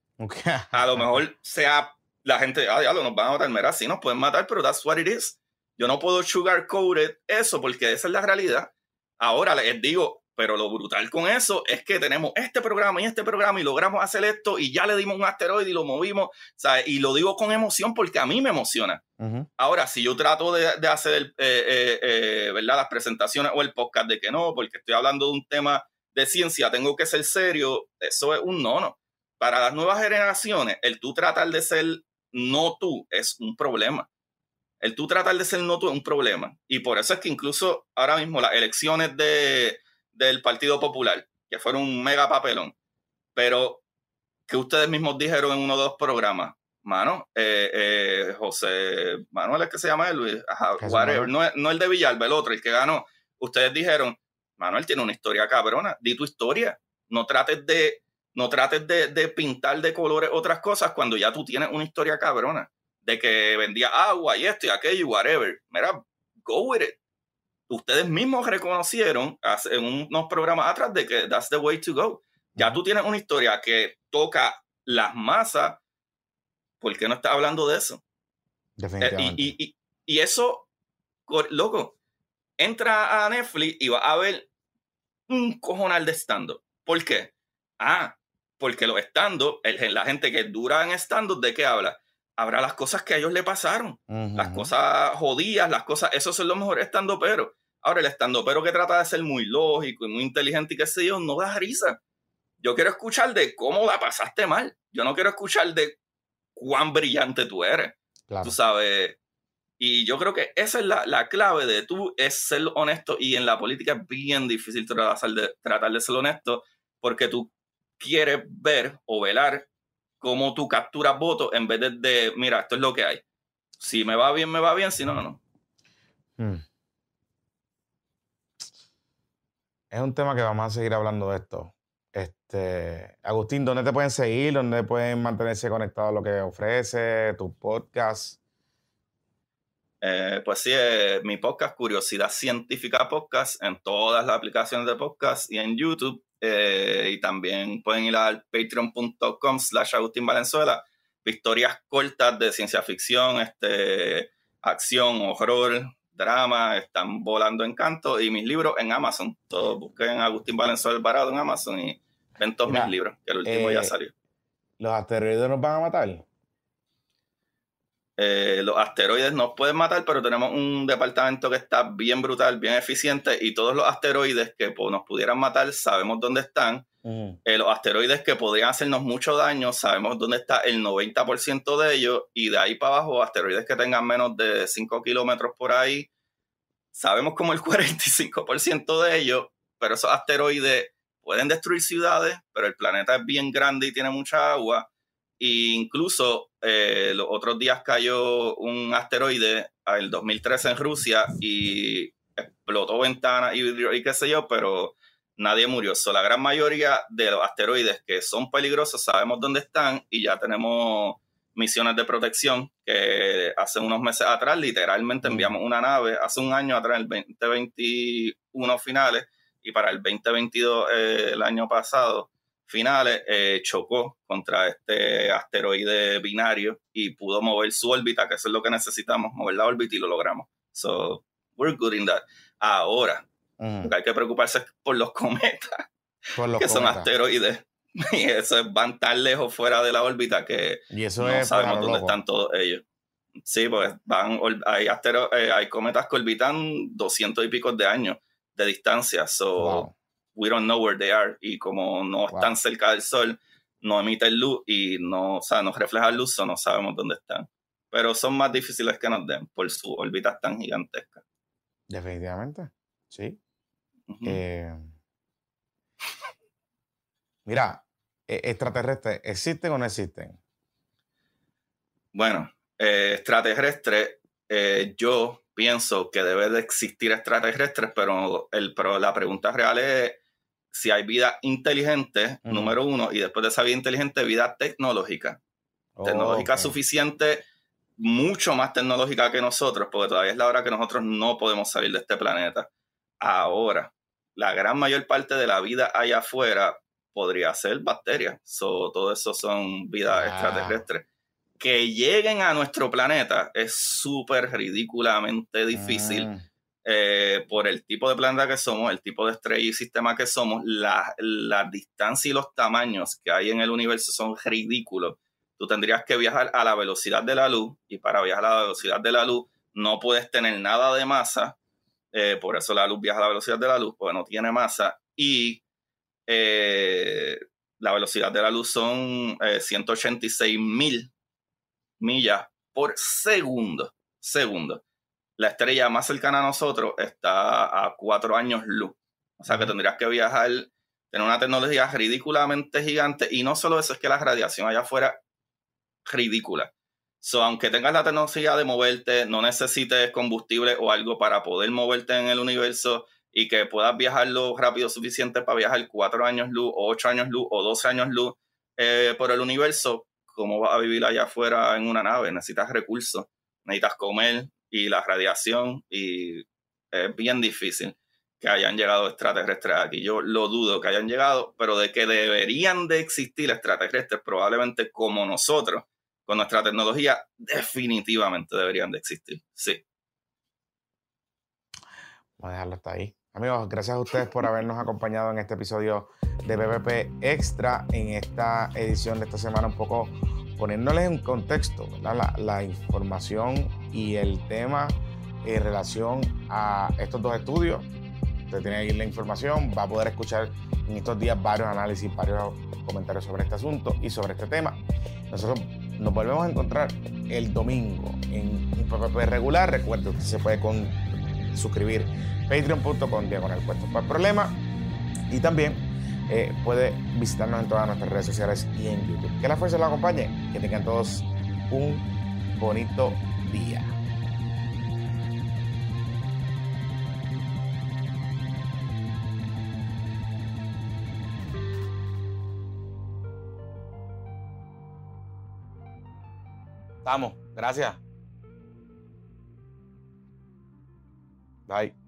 A lo mejor sea la gente, ah, ya nos van a matar, mira, sí nos pueden matar, pero that's what it is. Yo no puedo sugarcoat eso porque esa es la realidad. Ahora les digo, pero lo brutal con eso es que tenemos este programa y este programa y logramos hacer esto y ya le dimos un asteroide y lo movimos, ¿sabes? Y lo digo con emoción porque a mí me emociona. Ahora, si yo trato de, de hacer, eh, eh, eh, ¿verdad? Las presentaciones o el podcast de que no, porque estoy hablando de un tema de ciencia, tengo que ser serio, eso es un no, no. Para las nuevas generaciones, el tú tratar de ser no tú es un problema. El tú tratar de ser no tú es un problema. Y por eso es que incluso ahora mismo las elecciones de, del Partido Popular, que fueron un mega papelón, pero que ustedes mismos dijeron en uno de los programas, mano, eh, eh, José Manuel es que se llama él, no, el de Villalba, el otro, el que ganó, ustedes dijeron, Manuel tiene una historia cabrona, di tu historia, no trates de, no trates de, de pintar de colores otras cosas cuando ya tú tienes una historia cabrona, de que vendía agua y esto y aquello y whatever, mira, go with it. Ustedes mismos reconocieron hace, en unos programas atrás de que that's the way to go. Ya tú tienes una historia que toca las masas, ¿por qué no estás hablando de eso? Definitivamente. y, y, y, eso, loco, entra a Netflix y va a ver un cojonal de stand-up. ¿Por qué? Ah, porque los stand-up, la gente que dura en stand-up, ¿de qué habla? Habrá las cosas que a ellos le pasaron, las cosas jodidas, las cosas, esos son los mejores stand-uperos. Ahora, el stand-upero que trata de ser muy lógico y muy inteligente y qué sé yo, no da risa. Yo quiero escuchar de cómo la pasaste mal. Yo no quiero escuchar de cuán brillante tú eres. Tú sabes, y yo creo que esa es la, la, clave de tú, es ser honesto. Y en la política es bien difícil tratar de, tratar de ser honesto porque tú quieres ver o velar cómo tú capturas votos en vez de, mira, esto es lo que hay. Si me va bien, me va bien, si no, no. Hmm. Es un tema que vamos a seguir hablando de esto. Este, Agustín, ¿dónde te pueden seguir? ¿Dónde pueden mantenerse conectados a lo que ofrece, tu podcast? Eh, pues sí, eh, mi podcast, Curiosidad Científica Podcast, en todas las aplicaciones de podcast y en YouTube. Eh, y también pueden ir al patreon.com slash Agustín Valenzuela. Historias cortas de ciencia ficción, este, acción, horror, drama, están volando en canto. Y mis libros en Amazon. Todos busquen Agustín Valenzuela Alvarado en Amazon y ven todos mis libros, que el último ya salió. ¿Los asteroides nos van a matar? Eh, los asteroides nos pueden matar, pero tenemos un departamento que está bien brutal, bien eficiente y todos los asteroides que nos pudieran matar sabemos dónde están. Eh, los asteroides que podrían hacernos mucho daño sabemos dónde está el 90% de ellos y de ahí para abajo asteroides que tengan menos de 5 kilómetros por ahí sabemos como el 45% de ellos, pero esos asteroides pueden destruir ciudades, pero el planeta es bien grande y tiene mucha agua E incluso eh, los otros días cayó un asteroide en el 2013 en Rusia y explotó ventanas y, y qué sé yo, pero nadie murió. So, la gran mayoría de los asteroides que son peligrosos sabemos dónde están y ya tenemos misiones de protección que hace unos meses atrás literalmente enviamos una nave, hace un año atrás, el 2021 finales, y para el 2022, eh, el año pasado, finales, eh, chocó contra este asteroide binario y pudo mover su órbita, que eso es lo que necesitamos, mover la órbita y lo logramos. So, we're good in that. Ahora, lo que hay que preocuparse por los cometas, que son asteroides. Y eso van tan lejos fuera de la órbita que no sabemos dónde están todos ellos. Sí, pues van, hay, eh, hay cometas que orbitan 200 y pico de años de distancia. So, we don't know where they are. Y como no están cerca del Sol, no emiten luz y no, o sea, no reflejan luz, o no sabemos dónde están. Pero son más difíciles que nos den por su órbitas tan gigantescas. Definitivamente, sí. Eh, mira, e, ¿extraterrestres existen o no existen? Bueno, eh, extraterrestres, eh, yo pienso que debe de existir extraterrestres, pero, el, pero la pregunta real es si hay vida inteligente, número uno, y después de esa vida inteligente, vida tecnológica. tecnológica suficiente, mucho más tecnológica que nosotros, porque todavía es la hora que nosotros no podemos salir de este planeta. Ahora, la gran mayor parte de la vida allá afuera podría ser bacterias. todo eso son vidas extraterrestres que lleguen a nuestro planeta es súper ridículamente difícil mm. Eh, por el tipo de planeta que somos, el tipo de estrella y sistema que somos, la, la distancia y los tamaños que hay en el universo son ridículos. Tú tendrías que viajar a la velocidad de la luz y para viajar a la velocidad de la luz no puedes tener nada de masa, eh, por eso la luz viaja a la velocidad de la luz, porque no tiene masa y eh, la velocidad de la luz son 186 mil millas por segundo. Segundo. La estrella más cercana a nosotros está a cuatro años luz. O sea que tendrías que viajar, tener una tecnología ridículamente gigante. Y no solo eso, es que la radiación allá afuera ridícula. So, aunque tengas la tecnología de moverte, no necesites combustible o algo para poder moverte en el universo y que puedas viajar lo rápido suficiente para viajar cuatro años luz, o ocho años luz, o 12 años luz eh, por el universo, ¿cómo vas a vivir allá afuera en una nave? Necesitas recursos, necesitas comer y la radiación y es bien difícil que hayan llegado extraterrestres aquí. Yo lo dudo que hayan llegado, pero de que deberían de existir extraterrestres probablemente como nosotros, con nuestra tecnología, definitivamente deberían de existir. Sí. Voy a dejarlo hasta ahí. Amigos, gracias a ustedes por habernos acompañado en este episodio de PPP Extra, en esta edición de esta semana, un poco poniéndoles en contexto la, información y el tema en relación a estos dos estudios. Usted tiene ahí la información, va a poder escuchar en estos días varios análisis, varios comentarios sobre este asunto y sobre este tema. Nosotros nos volvemos a encontrar el domingo en un PPP regular. Recuerde, que se puede con, suscribir patreon.com diagonal puesto para problema y también eh, puede visitarnos en todas nuestras redes sociales y en YouTube. Que la fuerza los acompañe, que tengan todos un bonito día. Vamos, gracias. Bye.